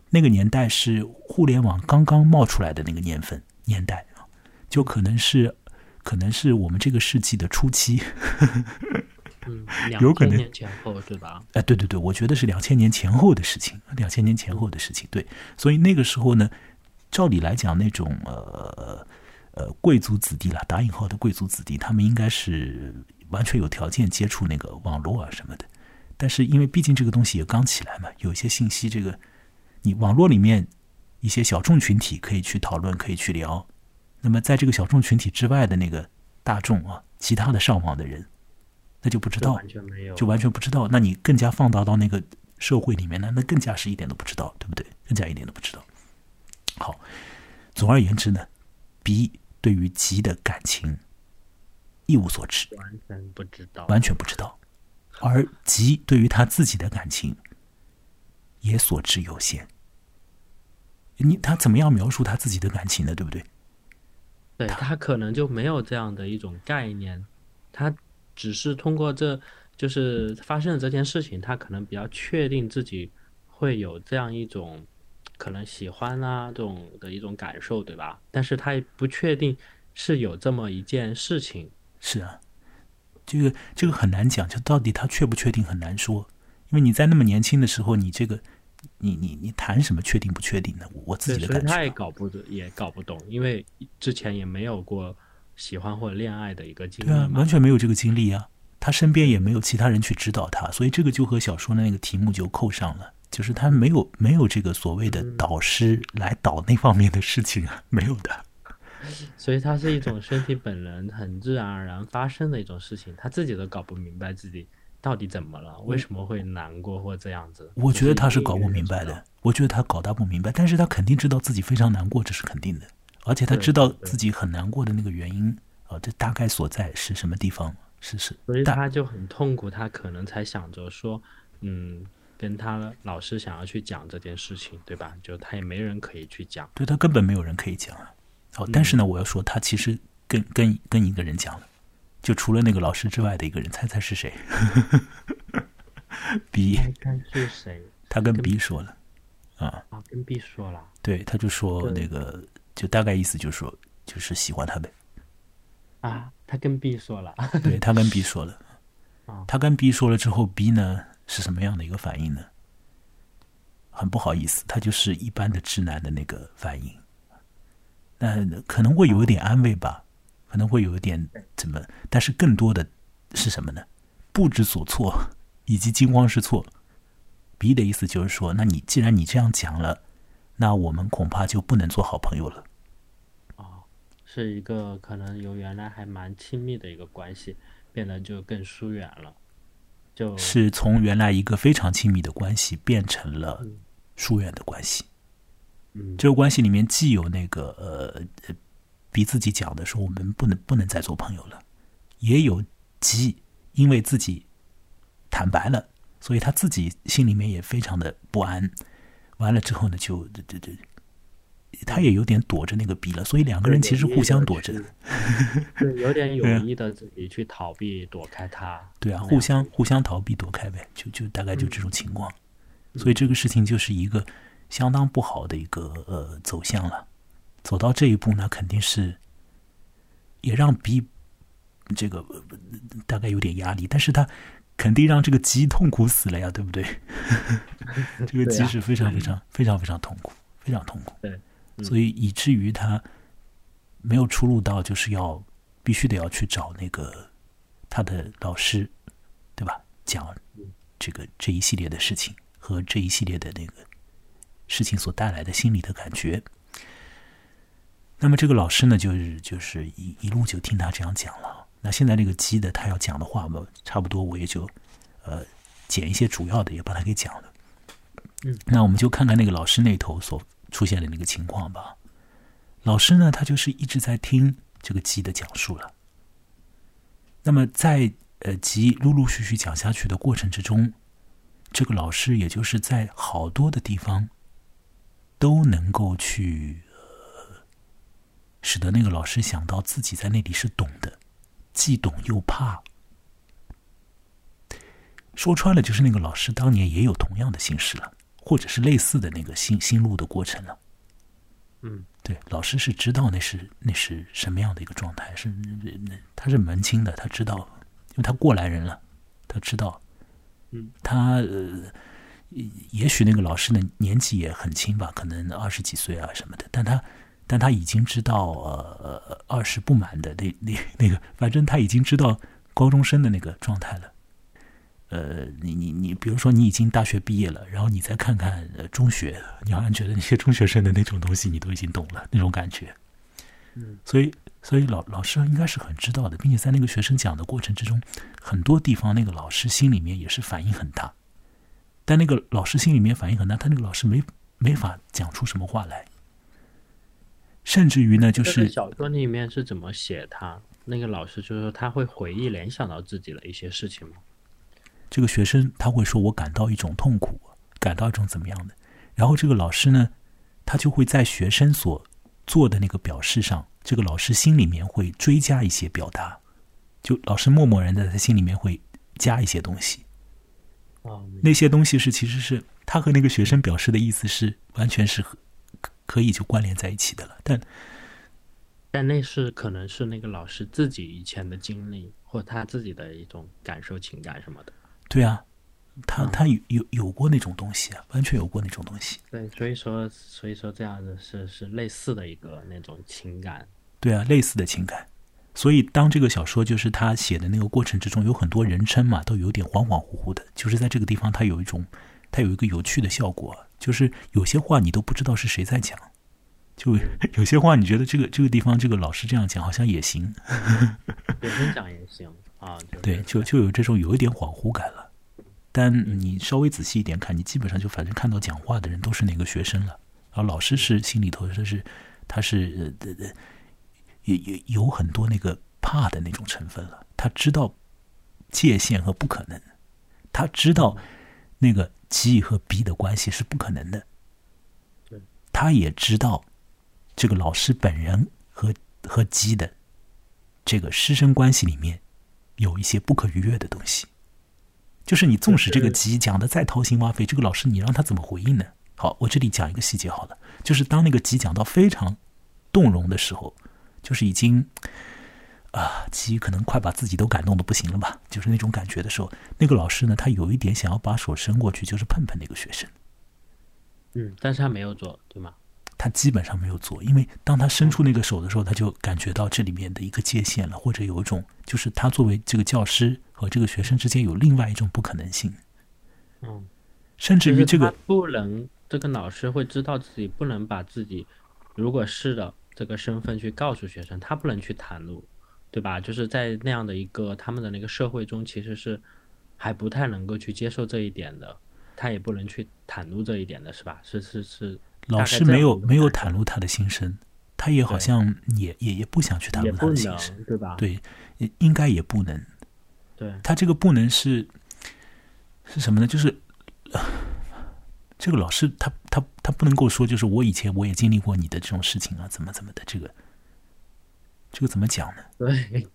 A: 那个年代是互联网刚刚冒出来的那个年份年代啊，就可能是，可能是我们这个世纪的初期，
B: 嗯，
A: 有可能
B: 前后对吧？
A: 哎，对对对，我觉得是两千年前后的事情，两千年前后的事情。对，所以那个时候呢，照理来讲，那种呃呃贵族子弟了，打引号的贵族子弟，他们应该是完全有条件接触那个网络啊什么的。但是，因为毕竟这个东西也刚起来嘛，有一些信息，这个你网络里面一些小众群体可以去讨论，可以去聊。那么，在这个小众群体之外的那个大众啊，其他的上网的人，那就不知道，就完全不知道。那你更加放大到那个社会里面呢，那更加是一点都不知道，对不对？更加一点都不知道。好，总而言之呢，B 对于吉的感情一无所知，
B: 完全不知道，
A: 完全不知道。而吉对于他自己的感情也所知有限。你他怎么样描述他自己的感情呢？对不对？
B: 对他可能就没有这样的一种概念，他只是通过这就是发生了这件事情，他可能比较确定自己会有这样一种可能喜欢啊这种的一种感受，对吧？但是他也不确定是有这么一件事情。
A: 是啊，这个这个很难讲，就到底他确不确定很难说，因为你在那么年轻的时候，你这个。你你你谈什么确定不确定呢？我自己的感
B: 觉，他也搞不也搞不懂，因为之前也没有过喜欢或者恋爱的一个经历，
A: 对啊，完全没有这个经历啊。他身边也没有其他人去指导他，所以这个就和小说的那个题目就扣上了，就是他没有没有这个所谓的导师来导那方面的事情啊，没有的。
B: 所以他是一种身体本能，很自然而然发生的一种事情，他自己都搞不明白自己。到底怎么了？为什么会难过或这样子？
A: 我觉得他是搞不明白的。我觉得他搞大不明白，但是他肯定知道自己非常难过，这是肯定的。而且他知道自己很难过的那个原因啊，这大概所在是什么地方？是是。
B: 所以他就很痛苦，他可能才想着说，嗯，跟他老师想要去讲这件事情，对吧？就他也没人可以去讲，
A: 对他根本没有人可以讲啊。哦，但是呢，我要说，他其实跟跟跟一个人讲了。就除了那个老师之外的一个人，猜猜是谁？B，
B: 是谁？
A: 他跟 B 说了，啊，
B: 啊，跟 B 说了，
A: 对，他就说那个，就大概意思就是说，就是喜欢他呗。
B: 啊，他跟 B 说了，
A: 对他跟 B 说了，啊，他跟 B 说了之后，B 呢是什么样的一个反应呢？很不好意思，他就是一般的直男的那个反应，那可能会有一点安慰吧。可能会有一点怎么，但是更多的是什么呢？不知所措以及惊慌失措。B 的意思就是说，那你既然你这样讲了，那我们恐怕就不能做好朋友了。
B: 哦，是一个可能由原来还蛮亲密的一个关系，变得就更疏远了。
A: 就是从原来一个非常亲密的关系变成了疏远的关系。
B: 嗯，
A: 这个关系里面既有那个呃。逼自己讲的说我们不能不能再做朋友了，也有急，因为自己坦白了，所以他自己心里面也非常的不安。完了之后呢，就这这这，他也有点躲着那个逼了，所以两个人其实互相躲着，
B: 对，有点有意的自己去逃避躲开他。
A: 对啊，互相互相逃避躲开呗，就就大概就这种情况。所以这个事情就是一个相当不好的一个呃走向了。走到这一步呢，肯定是也让 B 这个大概有点压力，但是他肯定让这个鸡痛苦死了呀，对不对？这个鸡是非常非常非常非常痛苦，非常痛苦。
B: 对，
A: 所以以至于他没有出路到，就是要必须得要去找那个他的老师，对吧？讲这个这一系列的事情和这一系列的那个事情所带来的心理的感觉。那么这个老师呢，就是就是一一路就听他这样讲了。那现在那个鸡的他要讲的话嘛，差不多我也就呃捡一些主要的也把它给讲了。
B: 嗯，
A: 那我们就看看那个老师那头所出现的那个情况吧。老师呢，他就是一直在听这个鸡的讲述了。那么在呃鸡陆陆续续讲下去的过程之中，这个老师也就是在好多的地方都能够去。使得那个老师想到自己在那里是懂的，既懂又怕。说穿了，就是那个老师当年也有同样的心事了，或者是类似的那个心心路的过程了。
B: 嗯，
A: 对，老师是知道那是那是什么样的一个状态，是那他是门清的，他知道，因为他过来人了，他知道。
B: 嗯，
A: 他呃，也许那个老师的年纪也很轻吧，可能二十几岁啊什么的，但他。但他已经知道，呃，二十不满的那那那个，反正他已经知道高中生的那个状态了。呃，你你你，比如说你已经大学毕业了，然后你再看看呃中学，你好像觉得那些中学生的那种东西，你都已经懂了那种感觉。
B: 嗯，
A: 所以所以老老师应该是很知道的，并且在那个学生讲的过程之中，很多地方那个老师心里面也是反应很大。但那个老师心里面反应很大，他那个老师没没法讲出什么话来。甚至于呢，就是
B: 小说里面是怎么写他？那个老师就是说他会回忆联想到自己的一些事情吗？
A: 这个学生他会说：“我感到一种痛苦，感到一种怎么样的。”然后这个老师呢，他就会在学生所做的那个表示上，这个老师心里面会追加一些表达，就老师默默然的在心里面会加一些东西。那些东西是其实是他和那个学生表示的意思是完全是可可以就关联在一起的了，但
B: 但那是可能是那个老师自己以前的经历，或他自己的一种感受、情感什么的。
A: 对啊，他他有有有过那种东西啊，完全有过那种东西。
B: 对，所以说，所以说这样的是是类似的一个那种情感。
A: 对啊，类似的情感。所以当这个小说就是他写的那个过程之中，有很多人称嘛，都有点恍恍惚惚的。就是在这个地方，他有一种，他有一个有趣的效果，就是有些话你都不知道是谁在讲，就 有些话你觉得这个这个地方这个老师这样讲好像也行，
B: 学生讲也行啊。
A: 对，就就有这种有一点恍惚感了。但你稍微仔细一点看，你基本上就反正看到讲话的人都是那个学生了，然后老师是心里头他是他是呃呃有有有很多那个怕的那种成分了。他知道界限和不可能，他知道那个 G 和 B 的关系是不可能的。他也知道这个老师本人和和 G 的这个师生关系里面有一些不可逾越的东西。就是你纵使这个集讲的再掏心挖肺，这个老师你让他怎么回应呢？好，我这里讲一个细节好了，就是当那个集讲到非常动容的时候，就是已经啊，鸡可能快把自己都感动的不行了吧，就是那种感觉的时候，那个老师呢，他有一点想要把手伸过去，就是碰碰那个学生，
B: 嗯，但是他没有做，对吗？
A: 他基本上没有做，因为当他伸出那个手的时候，他就感觉到这里面的一个界限了，或者有一种，就是他作为这个教师和这个学生之间有另外一种不可能性。
B: 嗯，
A: 甚至于这个
B: 不能，这个老师会知道自己不能把自己，如果是的这个身份去告诉学生，他不能去袒露，对吧？就是在那样的一个他们的那个社会中，其实是还不太能够去接受这一点的，他也不能去袒露这一点的，是吧？是是是。
A: 老师没有没有袒露他的心声，他也好像也也也不想去袒露他的心声，
B: 对吧？
A: 对，应该也不能。
B: 对，
A: 他这个不能是是什么呢？就是这个老师他他他不能够说，就是我以前我也经历过你的这种事情啊，怎么怎么的，这个这个怎么讲呢？
B: 对，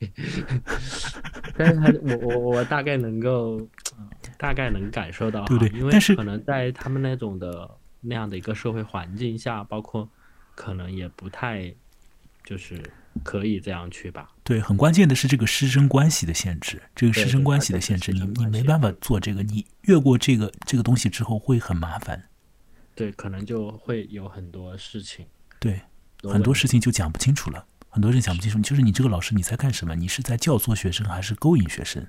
B: 但是他我我我大概能够大概能感受到，
A: 对不对？
B: 因为
A: 但是
B: 可能在他们那种的。那样的一个社会环境下，包括可能也不太就是可以这样去吧。
A: 对，很关键的是这个师生关系的限制，这个师生关系的限制，你你没办法做这个，你越过这个这个东西之后会很麻烦。
B: 对，可能就会有很多事情。
A: 对，很多事情就讲不清楚了，很多人讲不清楚。就是你这个老师你在干什么？你是在教唆学生还是勾引学生？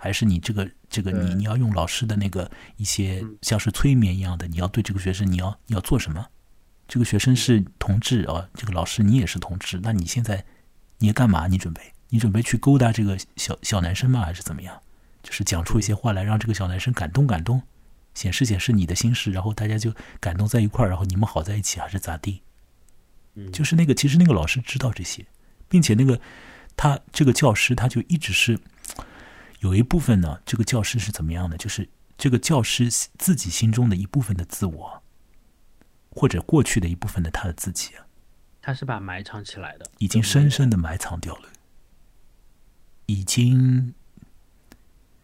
A: 还是你这个这个你你要用老师的那个一些像是催眠一样的，你要对这个学生你要你要做什么？这个学生是同志啊，这个老师你也是同志，那你现在你要干嘛？你准备你准备去勾搭这个小小男生吗？还是怎么样？就是讲出一些话来让这个小男生感动感动，显示显示你的心事，然后大家就感动在一块儿，然后你们好在一起还是咋地？
B: 嗯，
A: 就是那个其实那个老师知道这些，并且那个他这个教师他就一直是。有一部分呢，这个教师是怎么样的？就是这个教师自己心中的一部分的自我，或者过去的一部分的他的自己啊，
B: 他是把埋藏起来的，
A: 已经深深的埋藏掉了，已经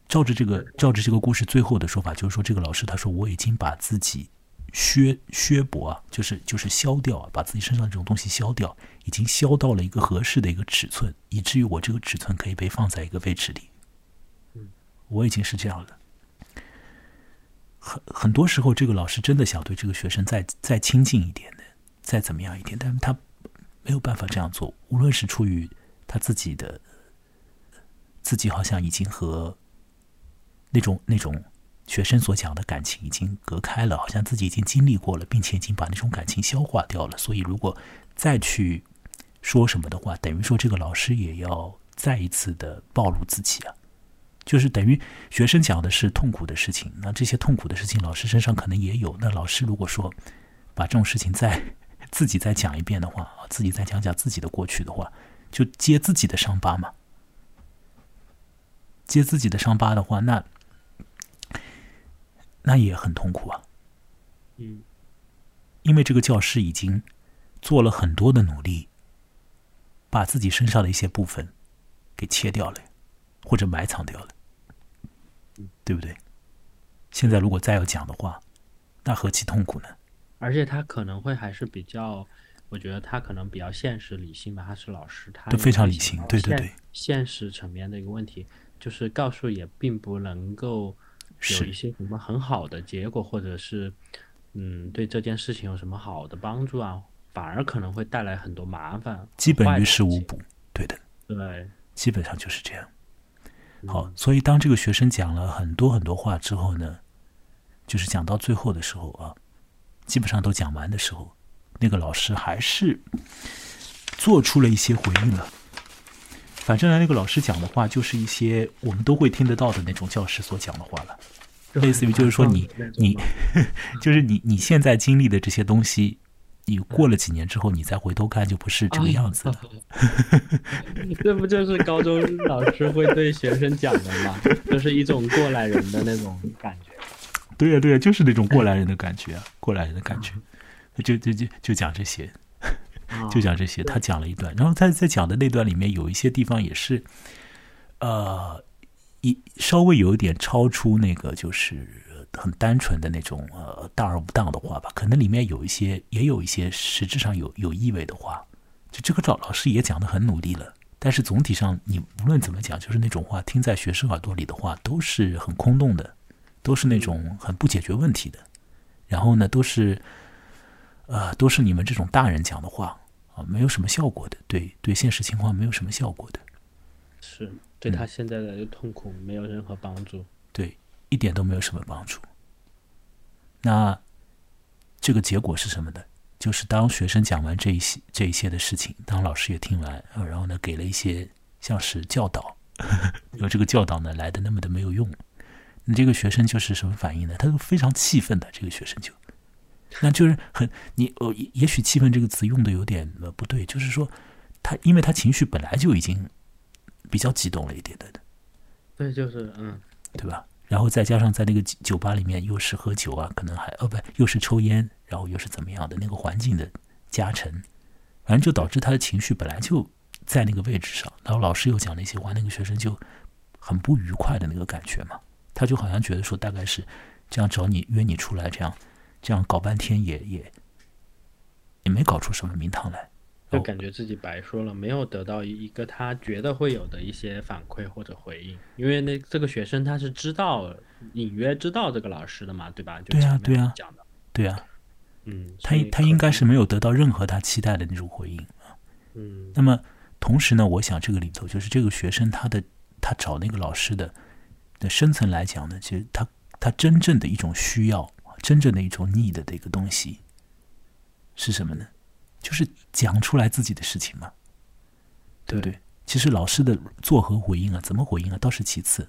A: 照着这个照着这个故事最后的说法，就是说这个老师他说我已经把自己削削薄啊，就是就是削掉啊，把自己身上这种东西削掉，已经削到了一个合适的一个尺寸，以至于我这个尺寸可以被放在一个位置里。我已经是这样了。很很多时候，这个老师真的想对这个学生再再亲近一点的，再怎么样一点，但是他没有办法这样做。无论是出于他自己的，自己好像已经和那种那种学生所讲的感情已经隔开了，好像自己已经经历过了，并且已经把那种感情消化掉了。所以，如果再去说什么的话，等于说这个老师也要再一次的暴露自己啊。就是等于学生讲的是痛苦的事情，那这些痛苦的事情，老师身上可能也有。那老师如果说把这种事情再自己再讲一遍的话，自己再讲讲自己的过去的话，就揭自己的伤疤嘛。揭自己的伤疤的话，那那也很痛苦啊。
B: 嗯，
A: 因为这个教师已经做了很多的努力，把自己身上的一些部分给切掉了，或者埋藏掉了，对不对？现在如果再要讲的话，那何其痛苦呢？
B: 而且他可能会还是比较，我觉得他可能比较现实理性吧。他是老师，他
A: 都非常理性，对对对。
B: 现实层面的一个问题，就是告诉也并不能够有一些什么很好的结果，或者是嗯，对这件事情有什么好的帮助啊，反而可能会带来很多麻烦。
A: 基本于事无补，对的，
B: 对，
A: 基本上就是这样。好，所以当这个学生讲了很多很多话之后呢？就是讲到最后的时候啊，基本上都讲完的时候，那个老师还是做出了一些回应了。反正呢，那个老师讲的话就是一些我们都会听得到的那种教师所讲的话了，类似于就是说你你 就是你你现在经历的这些东西，你过了几年之后你再回头看就不是这个样子了。
B: 这不就是高中老师会对学生讲的吗？就是一种过来人的那种感觉。
A: 对呀，对呀，就是那种过来人的感觉啊，过来人的感觉，就就就就讲这些，就讲这些。他讲了一段，然后他在讲的那段里面有一些地方也是，呃，一稍微有一点超出那个就是很单纯的那种呃大而无当的话吧，可能里面有一些也有一些实质上有有意味的话。就这个赵老师也讲的很努力了，但是总体上你无论怎么讲，就是那种话听在学生耳朵里的话都是很空洞的。都是那种很不解决问题的，然后呢，都是，呃，都是你们这种大人讲的话啊，没有什么效果的，对对，现实情况没有什么效果的，
B: 是对他现在的痛苦没有任何帮助，
A: 对，一点都没有什么帮助。那这个结果是什么呢？就是当学生讲完这一些这一些的事情，当老师也听完，然后呢，给了一些像是教导，有这个教导呢来的那么的没有用。你这个学生就是什么反应呢？他都非常气愤的。这个学生就，那就是很你呃，也许“气愤”这个词用的有点呃不对，就是说他因为他情绪本来就已经比较激动了一点的。
B: 对，就是嗯，
A: 对吧？然后再加上在那个酒吧里面又是喝酒啊，可能还哦不，又是抽烟，然后又是怎么样的那个环境的加成，反正就导致他的情绪本来就在那个位置上。然后老师又讲那些话，那个学生就很不愉快的那个感觉嘛。他就好像觉得说，大概是这样找你约你出来，这样这样搞半天也也也没搞出什么名堂来，
B: 就感觉自己白说了，没有得到一个他觉得会有的一些反馈或者回应。因为那这个学生他是知道隐约知道这个老师的嘛，对吧？
A: 对呀，对呀，
B: 讲的，
A: 对呀，
B: 嗯，
A: 他他应该是没有得到任何他期待的那种回应啊。
B: 嗯，
A: 那么同时呢，我想这个里头就是这个学生他的他找那个老师的。的深层来讲呢，其实他他真正的一种需要，真正的一种 need 的一个东西是什么呢？就是讲出来自己的事情嘛，对不对？其实老师的作何回应啊，怎么回应啊，倒是其次。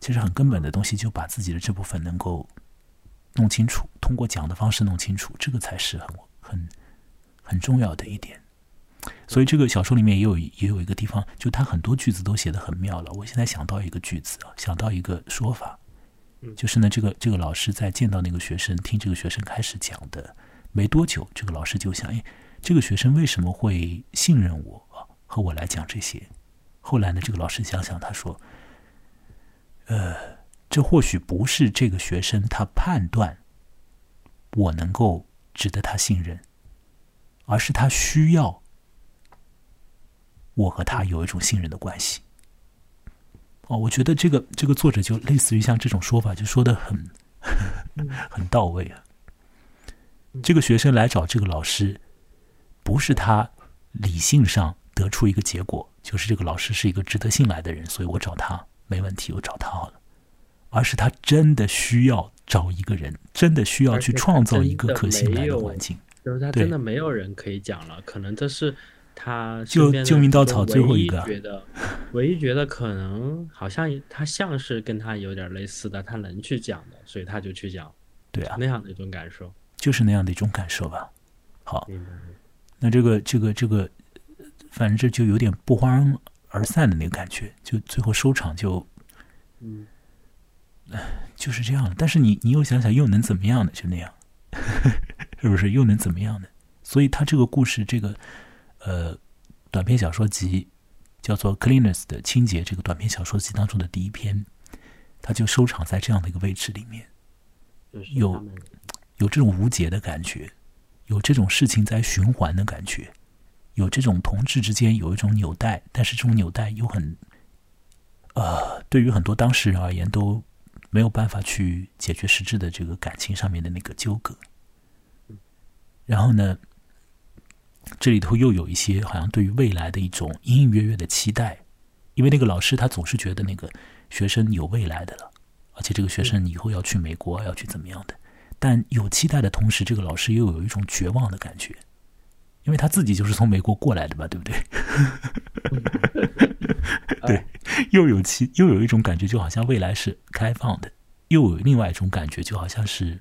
A: 其实很根本的东西，就把自己的这部分能够弄清楚，通过讲的方式弄清楚，这个才是很很很重要的一点。所以这个小说里面也有也有一个地方，就他很多句子都写的很妙了。我现在想到一个句子啊，想到一个说法，就是呢，这个这个老师在见到那个学生，听这个学生开始讲的没多久，这个老师就想，哎，这个学生为什么会信任我和我来讲这些？后来呢，这个老师想想，他说，呃，这或许不是这个学生他判断我能够值得他信任，而是他需要。我和他有一种信任的关系。哦，我觉得这个这个作者就类似于像这种说法，就说的很 很到位啊。这个学生来找这个老师，不是他理性上得出一个结果，就是这个老师是一个值得信赖的人，所以我找他没问题，我找他好了。而是他真的需要找一个人，真的需要去创造一个可信赖的环境。
B: 就是他真的没有人可以讲了，可能这是。他
A: 救救命稻草最后一个，
B: 觉得唯一觉得可能好像他像是跟他有点类似的，他能去讲的，所以他就去讲。
A: 对啊，
B: 那样的一种感受，
A: 就是那样的一种感受吧。好，那这个这个这个，反正这就有点不欢而散的那个感觉，就最后收场就，
B: 嗯，
A: 就是这样。但是你你又想想，又能怎么样呢？就那样，是不是？又能怎么样呢？所以他这个故事，这个呃短篇小说集叫做《Cleaners》的清洁这个短篇小说集当中的第一篇，他就收场在这样的一个位置里面，有有这种无解的感觉，有这种事情在循环的感觉。有这种同志之间有一种纽带，但是这种纽带又很，呃，对于很多当事人而言都没有办法去解决实质的这个感情上面的那个纠葛。然后呢，这里头又有一些好像对于未来的一种隐隐约约的期待，因为那个老师他总是觉得那个学生有未来的了，而且这个学生以后要去美国要去怎么样的，但有期待的同时，这个老师又有一种绝望的感觉。因为他自己就是从美国过来的嘛，对不对？对，又有期又有一种感觉，就好像未来是开放的；又有另外一种感觉，就好像是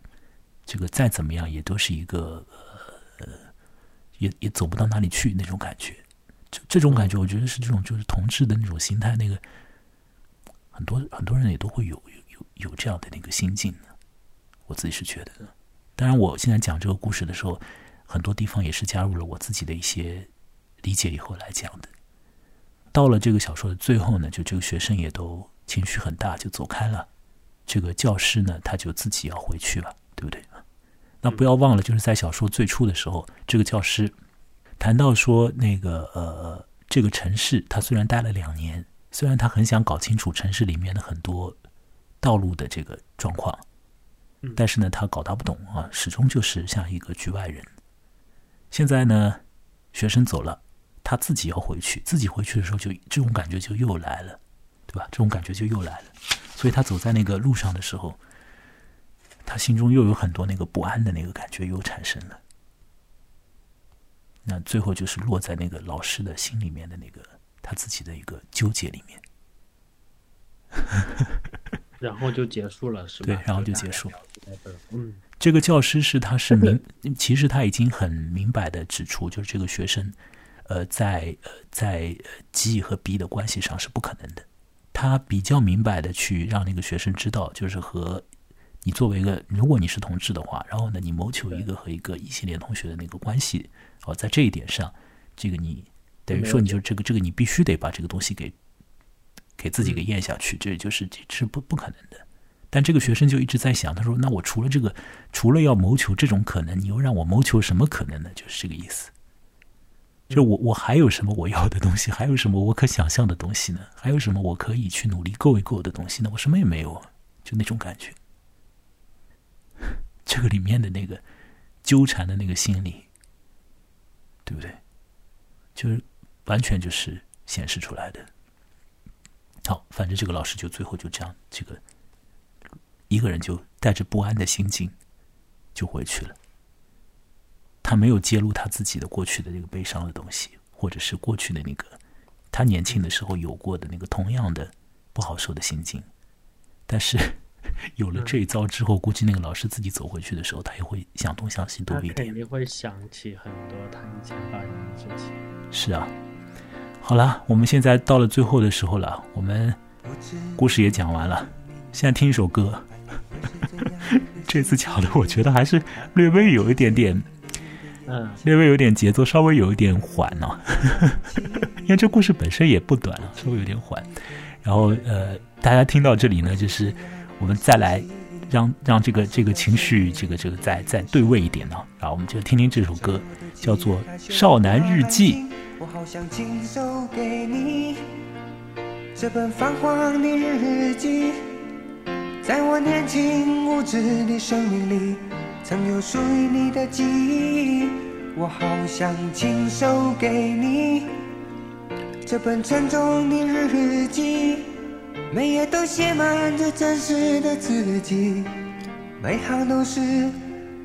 A: 这个再怎么样也都是一个呃，也也走不到哪里去那种感觉。就这种感觉，我觉得是这种就是同志的那种心态，那个很多很多人也都会有有有有这样的那个心境的。我自己是觉得，当然我现在讲这个故事的时候。很多地方也是加入了我自己的一些理解以后来讲的。到了这个小说的最后呢，就这个学生也都情绪很大，就走开了。这个教师呢，他就自己要回去了，对不对？那不要忘了，就是在小说最初的时候，这个教师谈到说，那个呃，这个城市他虽然待了两年，虽然他很想搞清楚城市里面的很多道路的这个状况，但是呢，他搞他不懂啊，始终就是像一个局外人。现在呢，学生走了，他自己要回去。自己回去的时候，就这种感觉就又来了，对吧？这种感觉就又来了。所以他走在那个路上的时候，他心中又有很多那个不安的那个感觉又产生了。那最后就是落在那个老师的心里面的那个他自己的一个纠结里面。
B: 然后就结束了，是吧？
A: 对，然后就结束。
B: 嗯。
A: 这个教师是，他是明，其实他已经很明白的指出，就是这个学生，呃，在呃在 G 和 B 的关系上是不可能的。他比较明白的去让那个学生知道，就是和你作为一个，如果你是同志的话，然后呢，你谋求一个和一个异性恋同学的那个关系，哦，在这一点上，这个你等于说你就这个这个你必须得把这个东西给给自己给咽下去，这就是这是不不可能的。但这个学生就一直在想，他说：“那我除了这个，除了要谋求这种可能，你又让我谋求什么可能呢？就是这个意思。就我我还有什么我要的东西？还有什么我可想象的东西呢？还有什么我可以去努力够一够的东西呢？我什么也没有，就那种感觉。这个里面的那个纠缠的那个心理，对不对？就是完全就是显示出来的。好，反正这个老师就最后就这样这个。”一个人就带着不安的心境就回去了。他没有揭露他自己的过去的这个悲伤的东西，或者是过去的那个他年轻的时候有过的那个同样的不好受的心境。但是 有了这一遭之后，估计那个老师自己走回去的时候，他也会想东想西多一点。
B: 肯定会想起很多他以前发生的事情。
A: 是啊，好了，我们现在到了最后的时候了，我们故事也讲完了，现在听一首歌。这次讲的，我觉得还是略微有一点点，
B: 嗯，
A: 略微有点节奏，稍微有一点缓呢。因为这故事本身也不短了，稍微有点缓。然后呃，大家听到这里呢，就是我们再来让让这个这个情绪，这个这个再再对位一点呢。然后我们就听听这首歌，叫做《少男日记》。我好想亲手给你这本泛黄的日记。在我年轻无知的生命里，曾有属于你的记忆。我好想亲手给你这本沉重的日记，每页都写满着真实的自己，每行都是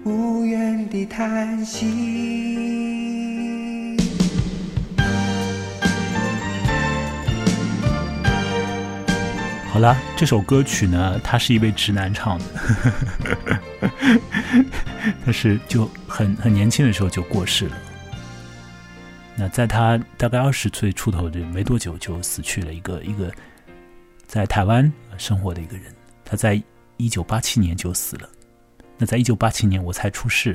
A: 无言的叹息。好了，这首歌曲呢，他是一位直男唱的，但是就很很年轻的时候就过世了。那在他大概二十岁出头的没多久，就死去了一个一个在台湾生活的一个人。他在一九八七年就死了。那在一九八七年我才出世，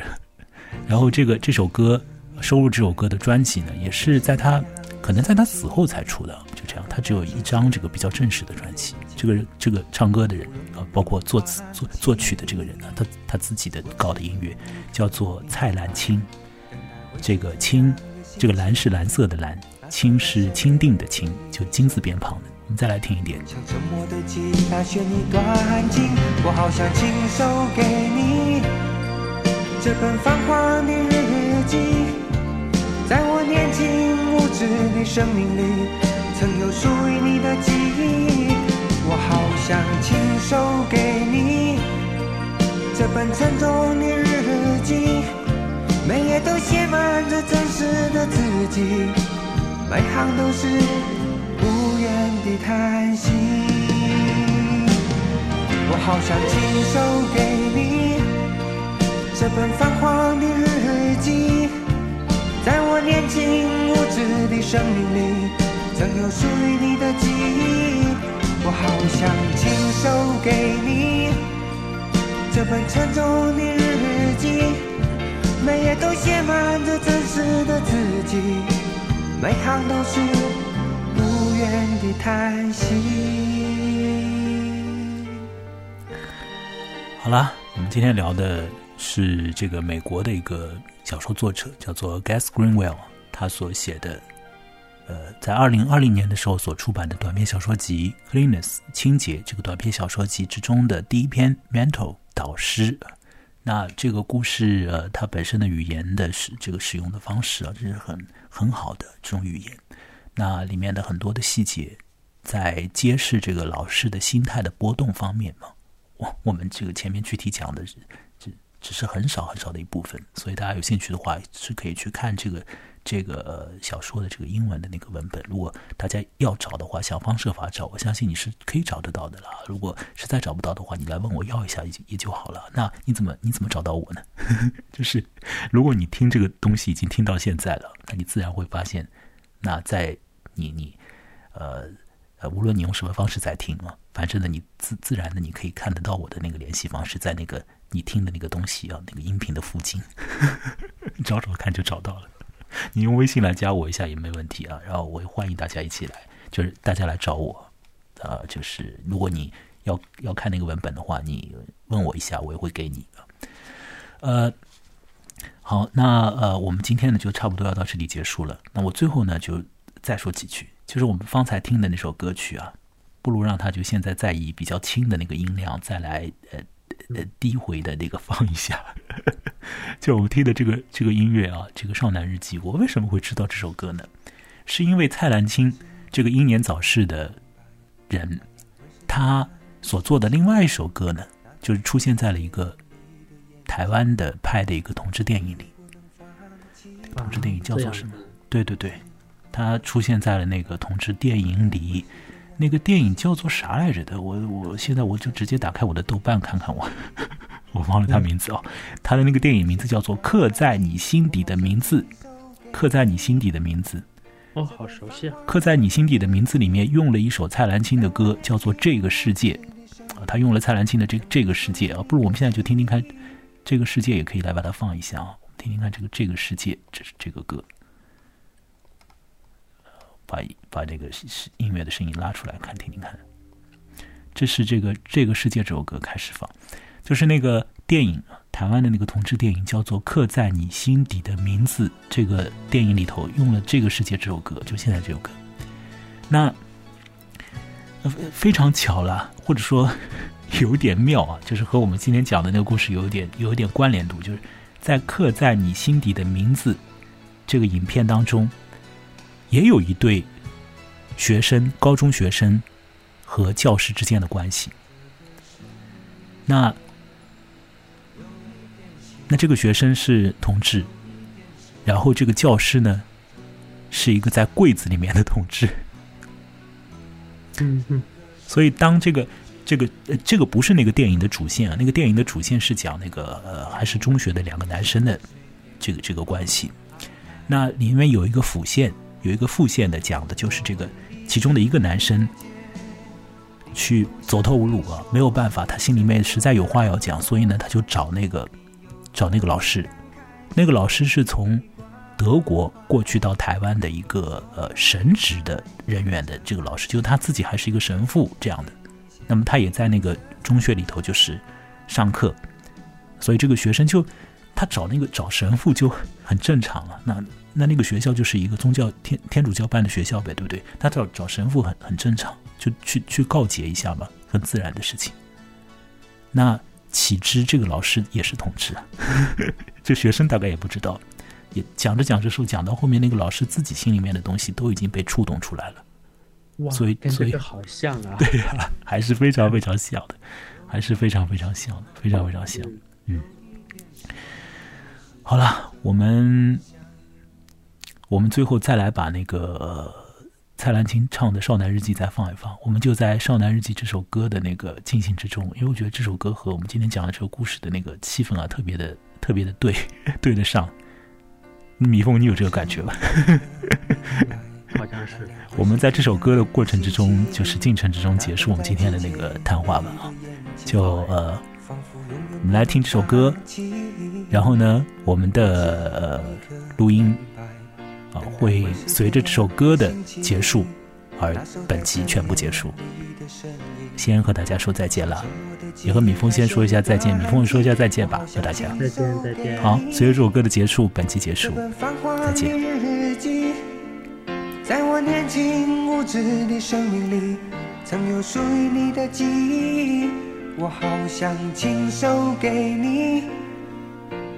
A: 然后这个这首歌收录这首歌的专辑呢，也是在他可能在他死后才出的。就这样，他只有一张这个比较正式的专辑。这个这个唱歌的人啊，包括作词作作曲的这个人呢，他他自己的搞的音乐叫做蔡澜清。这个清，这个蓝是蓝色的蓝，清是钦定的清，就金字边旁的。我们再来听一点。
C: 像沉默的吉他弦一段情，我好想亲手给你这本泛黄的日记。在我年轻无知的生命里，曾有属于你的记忆。我好想亲手给你这本沉重的日记，每页都写满着真实的自己，每行都是。无言的叹息，我好想亲手给你这本泛黄的日记，在我年轻无知的生命里，曾有属于你的记忆。我好想亲手给你这本沉重的日记，每页都写满着真实的自己，每行都是。的叹息。
A: 好了，我们今天聊的是这个美国的一个小说作者，叫做 Gas Greenwell，他所写的，呃，在二零二零年的时候所出版的短篇小说集《Cleanness》清洁这个短篇小说集之中的第一篇《Mental 导师》。那这个故事，呃，它本身的语言的使这个使用的方式啊，这是很很好的这种语言。那里面的很多的细节，在揭示这个老师的心态的波动方面嘛，我我们这个前面具体讲的只只只是很少很少的一部分，所以大家有兴趣的话是可以去看这个这个小说的这个英文的那个文本。如果大家要找的话，想方设法找，我相信你是可以找得到的了。如果实在找不到的话，你来问我要一下也也就好了。那你怎么你怎么找到我呢？就是如果你听这个东西已经听到现在了，那你自然会发现，那在你你，呃呃，无论你用什么方式在听啊，反正呢，你自自然的你可以看得到我的那个联系方式，在那个你听的那个东西啊，那个音频的附近，找找看就找到了。你用微信来加我一下也没问题啊，然后我也欢迎大家一起来，就是大家来找我，呃，就是如果你要要看那个文本的话，你问我一下，我也会给你的。呃，好，那呃，我们今天呢就差不多要到这里结束了。那我最后呢就。再说几句，就是我们方才听的那首歌曲啊，不如让他就现在再以比较轻的那个音量再来呃呃低回的那个放一下。就我们听的这个这个音乐啊，这个《少男日记》，我为什么会知道这首歌呢？是因为蔡澜清这个英年早逝的人，他所做的另外一首歌呢，就是出现在了一个台湾的拍的一个同志电影里。同志电影叫做什么？对对对。他出现在了那个同志电影里，那个电影叫做啥来着的？我我现在我就直接打开我的豆瓣看看我，我忘了他名字哦。他的那个电影名字叫做《刻在你心底的名字》，刻在你心底的名字。
B: 哦，好熟悉啊！
A: 刻在你心底的名字里面用了一首蔡澜清的歌，叫做《这个世界》啊。他用了蔡澜清的这这个世界啊，不如我们现在就听听看，《这个世界》也可以来把它放一下啊，听听看这个《这个世界》，这是这个歌。把把这个音乐的声音拉出来看，听听看。这是这个这个世界这首歌开始放，就是那个电影，台湾的那个同志电影叫做《刻在你心底的名字》。这个电影里头用了这个世界这首歌，就现在这首歌。那非常巧了，或者说 有点妙啊，就是和我们今天讲的那个故事有点有点关联度，就是在《刻在你心底的名字》这个影片当中。也有一对学生，高中学生和教师之间的关系。那那这个学生是同志，然后这个教师呢是一个在柜子里面的同志。
B: 嗯嗯。
A: 所以当这个这个这个不是那个电影的主线啊，那个电影的主线是讲那个呃还是中学的两个男生的这个这个关系。那里面有一个辅线，有一个副线的讲的就是这个其中的一个男生去走投无路啊，没有办法，他心里面实在有话要讲，所以呢，他就找那个找那个老师，那个老师是从德国过去到台湾的一个呃神职的人员的这个老师，就他自己还是一个神父这样的，那么他也在那个中学里头就是上课，所以这个学生就他找那个找神父就很正常了，那那那个学校就是一个宗教天天主教办的学校呗，对不对？他找找神父很很正常，就去去告诫一下嘛，很自然的事情。那岂知这个老师也是同志啊？这学生大概也不知道，也讲着讲着说，讲到后面那个老师自己心里面的东西都已经被触动出来了，
B: 哇，
A: 所以所以
B: 好像啊。
A: 对呀、还是非常非常像的，还是非常非常像的，非常非常像。嗯，好了，我们我们最后再来把那个蔡澜清唱的《少男日记》再放一放，我们就在《少男日记》这首歌的那个进行之中，因为我觉得这首歌和我们今天讲的这个故事的那个气氛啊，特别的特别的对，对得上。米峰，你有这个感觉吧？
B: 好像是。
A: 我们在这首歌的过程之中，就是进程之中结束我们今天的那个谈话吧啊，就呃，我们来听这首歌，然后呢，我们的、呃、录音啊会随着这首歌的结束而本集全部结束。先和大家说再见了，也和米峰先说一下再见，米峰说一下再见吧，和大家。
B: 再见，再见。
A: 好，随着这首歌的结束，本集结束。
C: 再见。在我年轻无知的生命里，曾有属于你的记忆，我好想亲手给你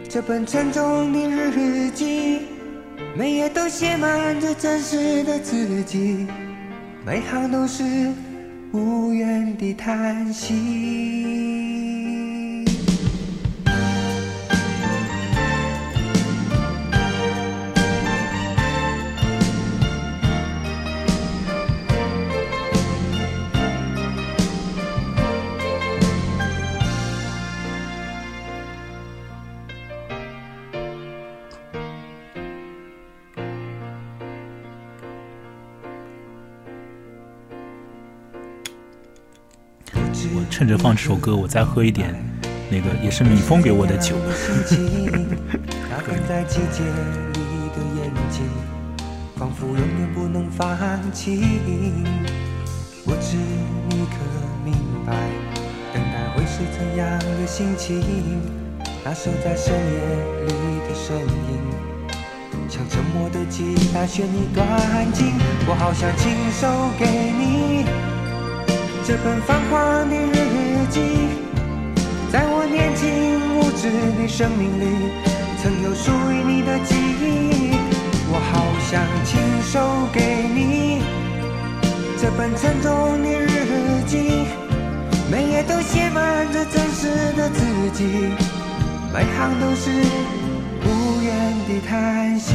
C: 这本沉重的日记，每页都写满着真实的自己，每行都是无言的叹息。
A: 趁着放这首歌，我再喝一点，那个也是米峰给我的酒。
C: 那等在季节里的眼睛，仿佛永远不能放弃。不知你可明白，等待会是怎样的心情？那守在深夜里的身影，像沉默的吉他弦一段情，我好想亲手给你。这本泛黄的日记，在我年轻无知的生命里，曾有属于你的记忆。我好想亲手给你这本沉重的日记，每页都写满着真实的自己，每行都是无言的叹息。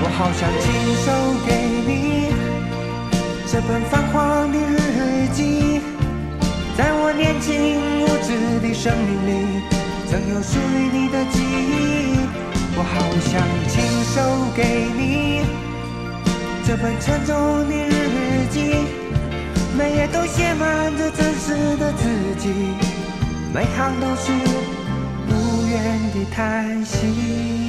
C: 我好想亲手给你。这本泛黄的日记，在我年轻无知的生命里，曾有属于你的记忆。我好想亲手给你这本沉重的日记，每页都写满着真实的自己，每行都是无言的叹息。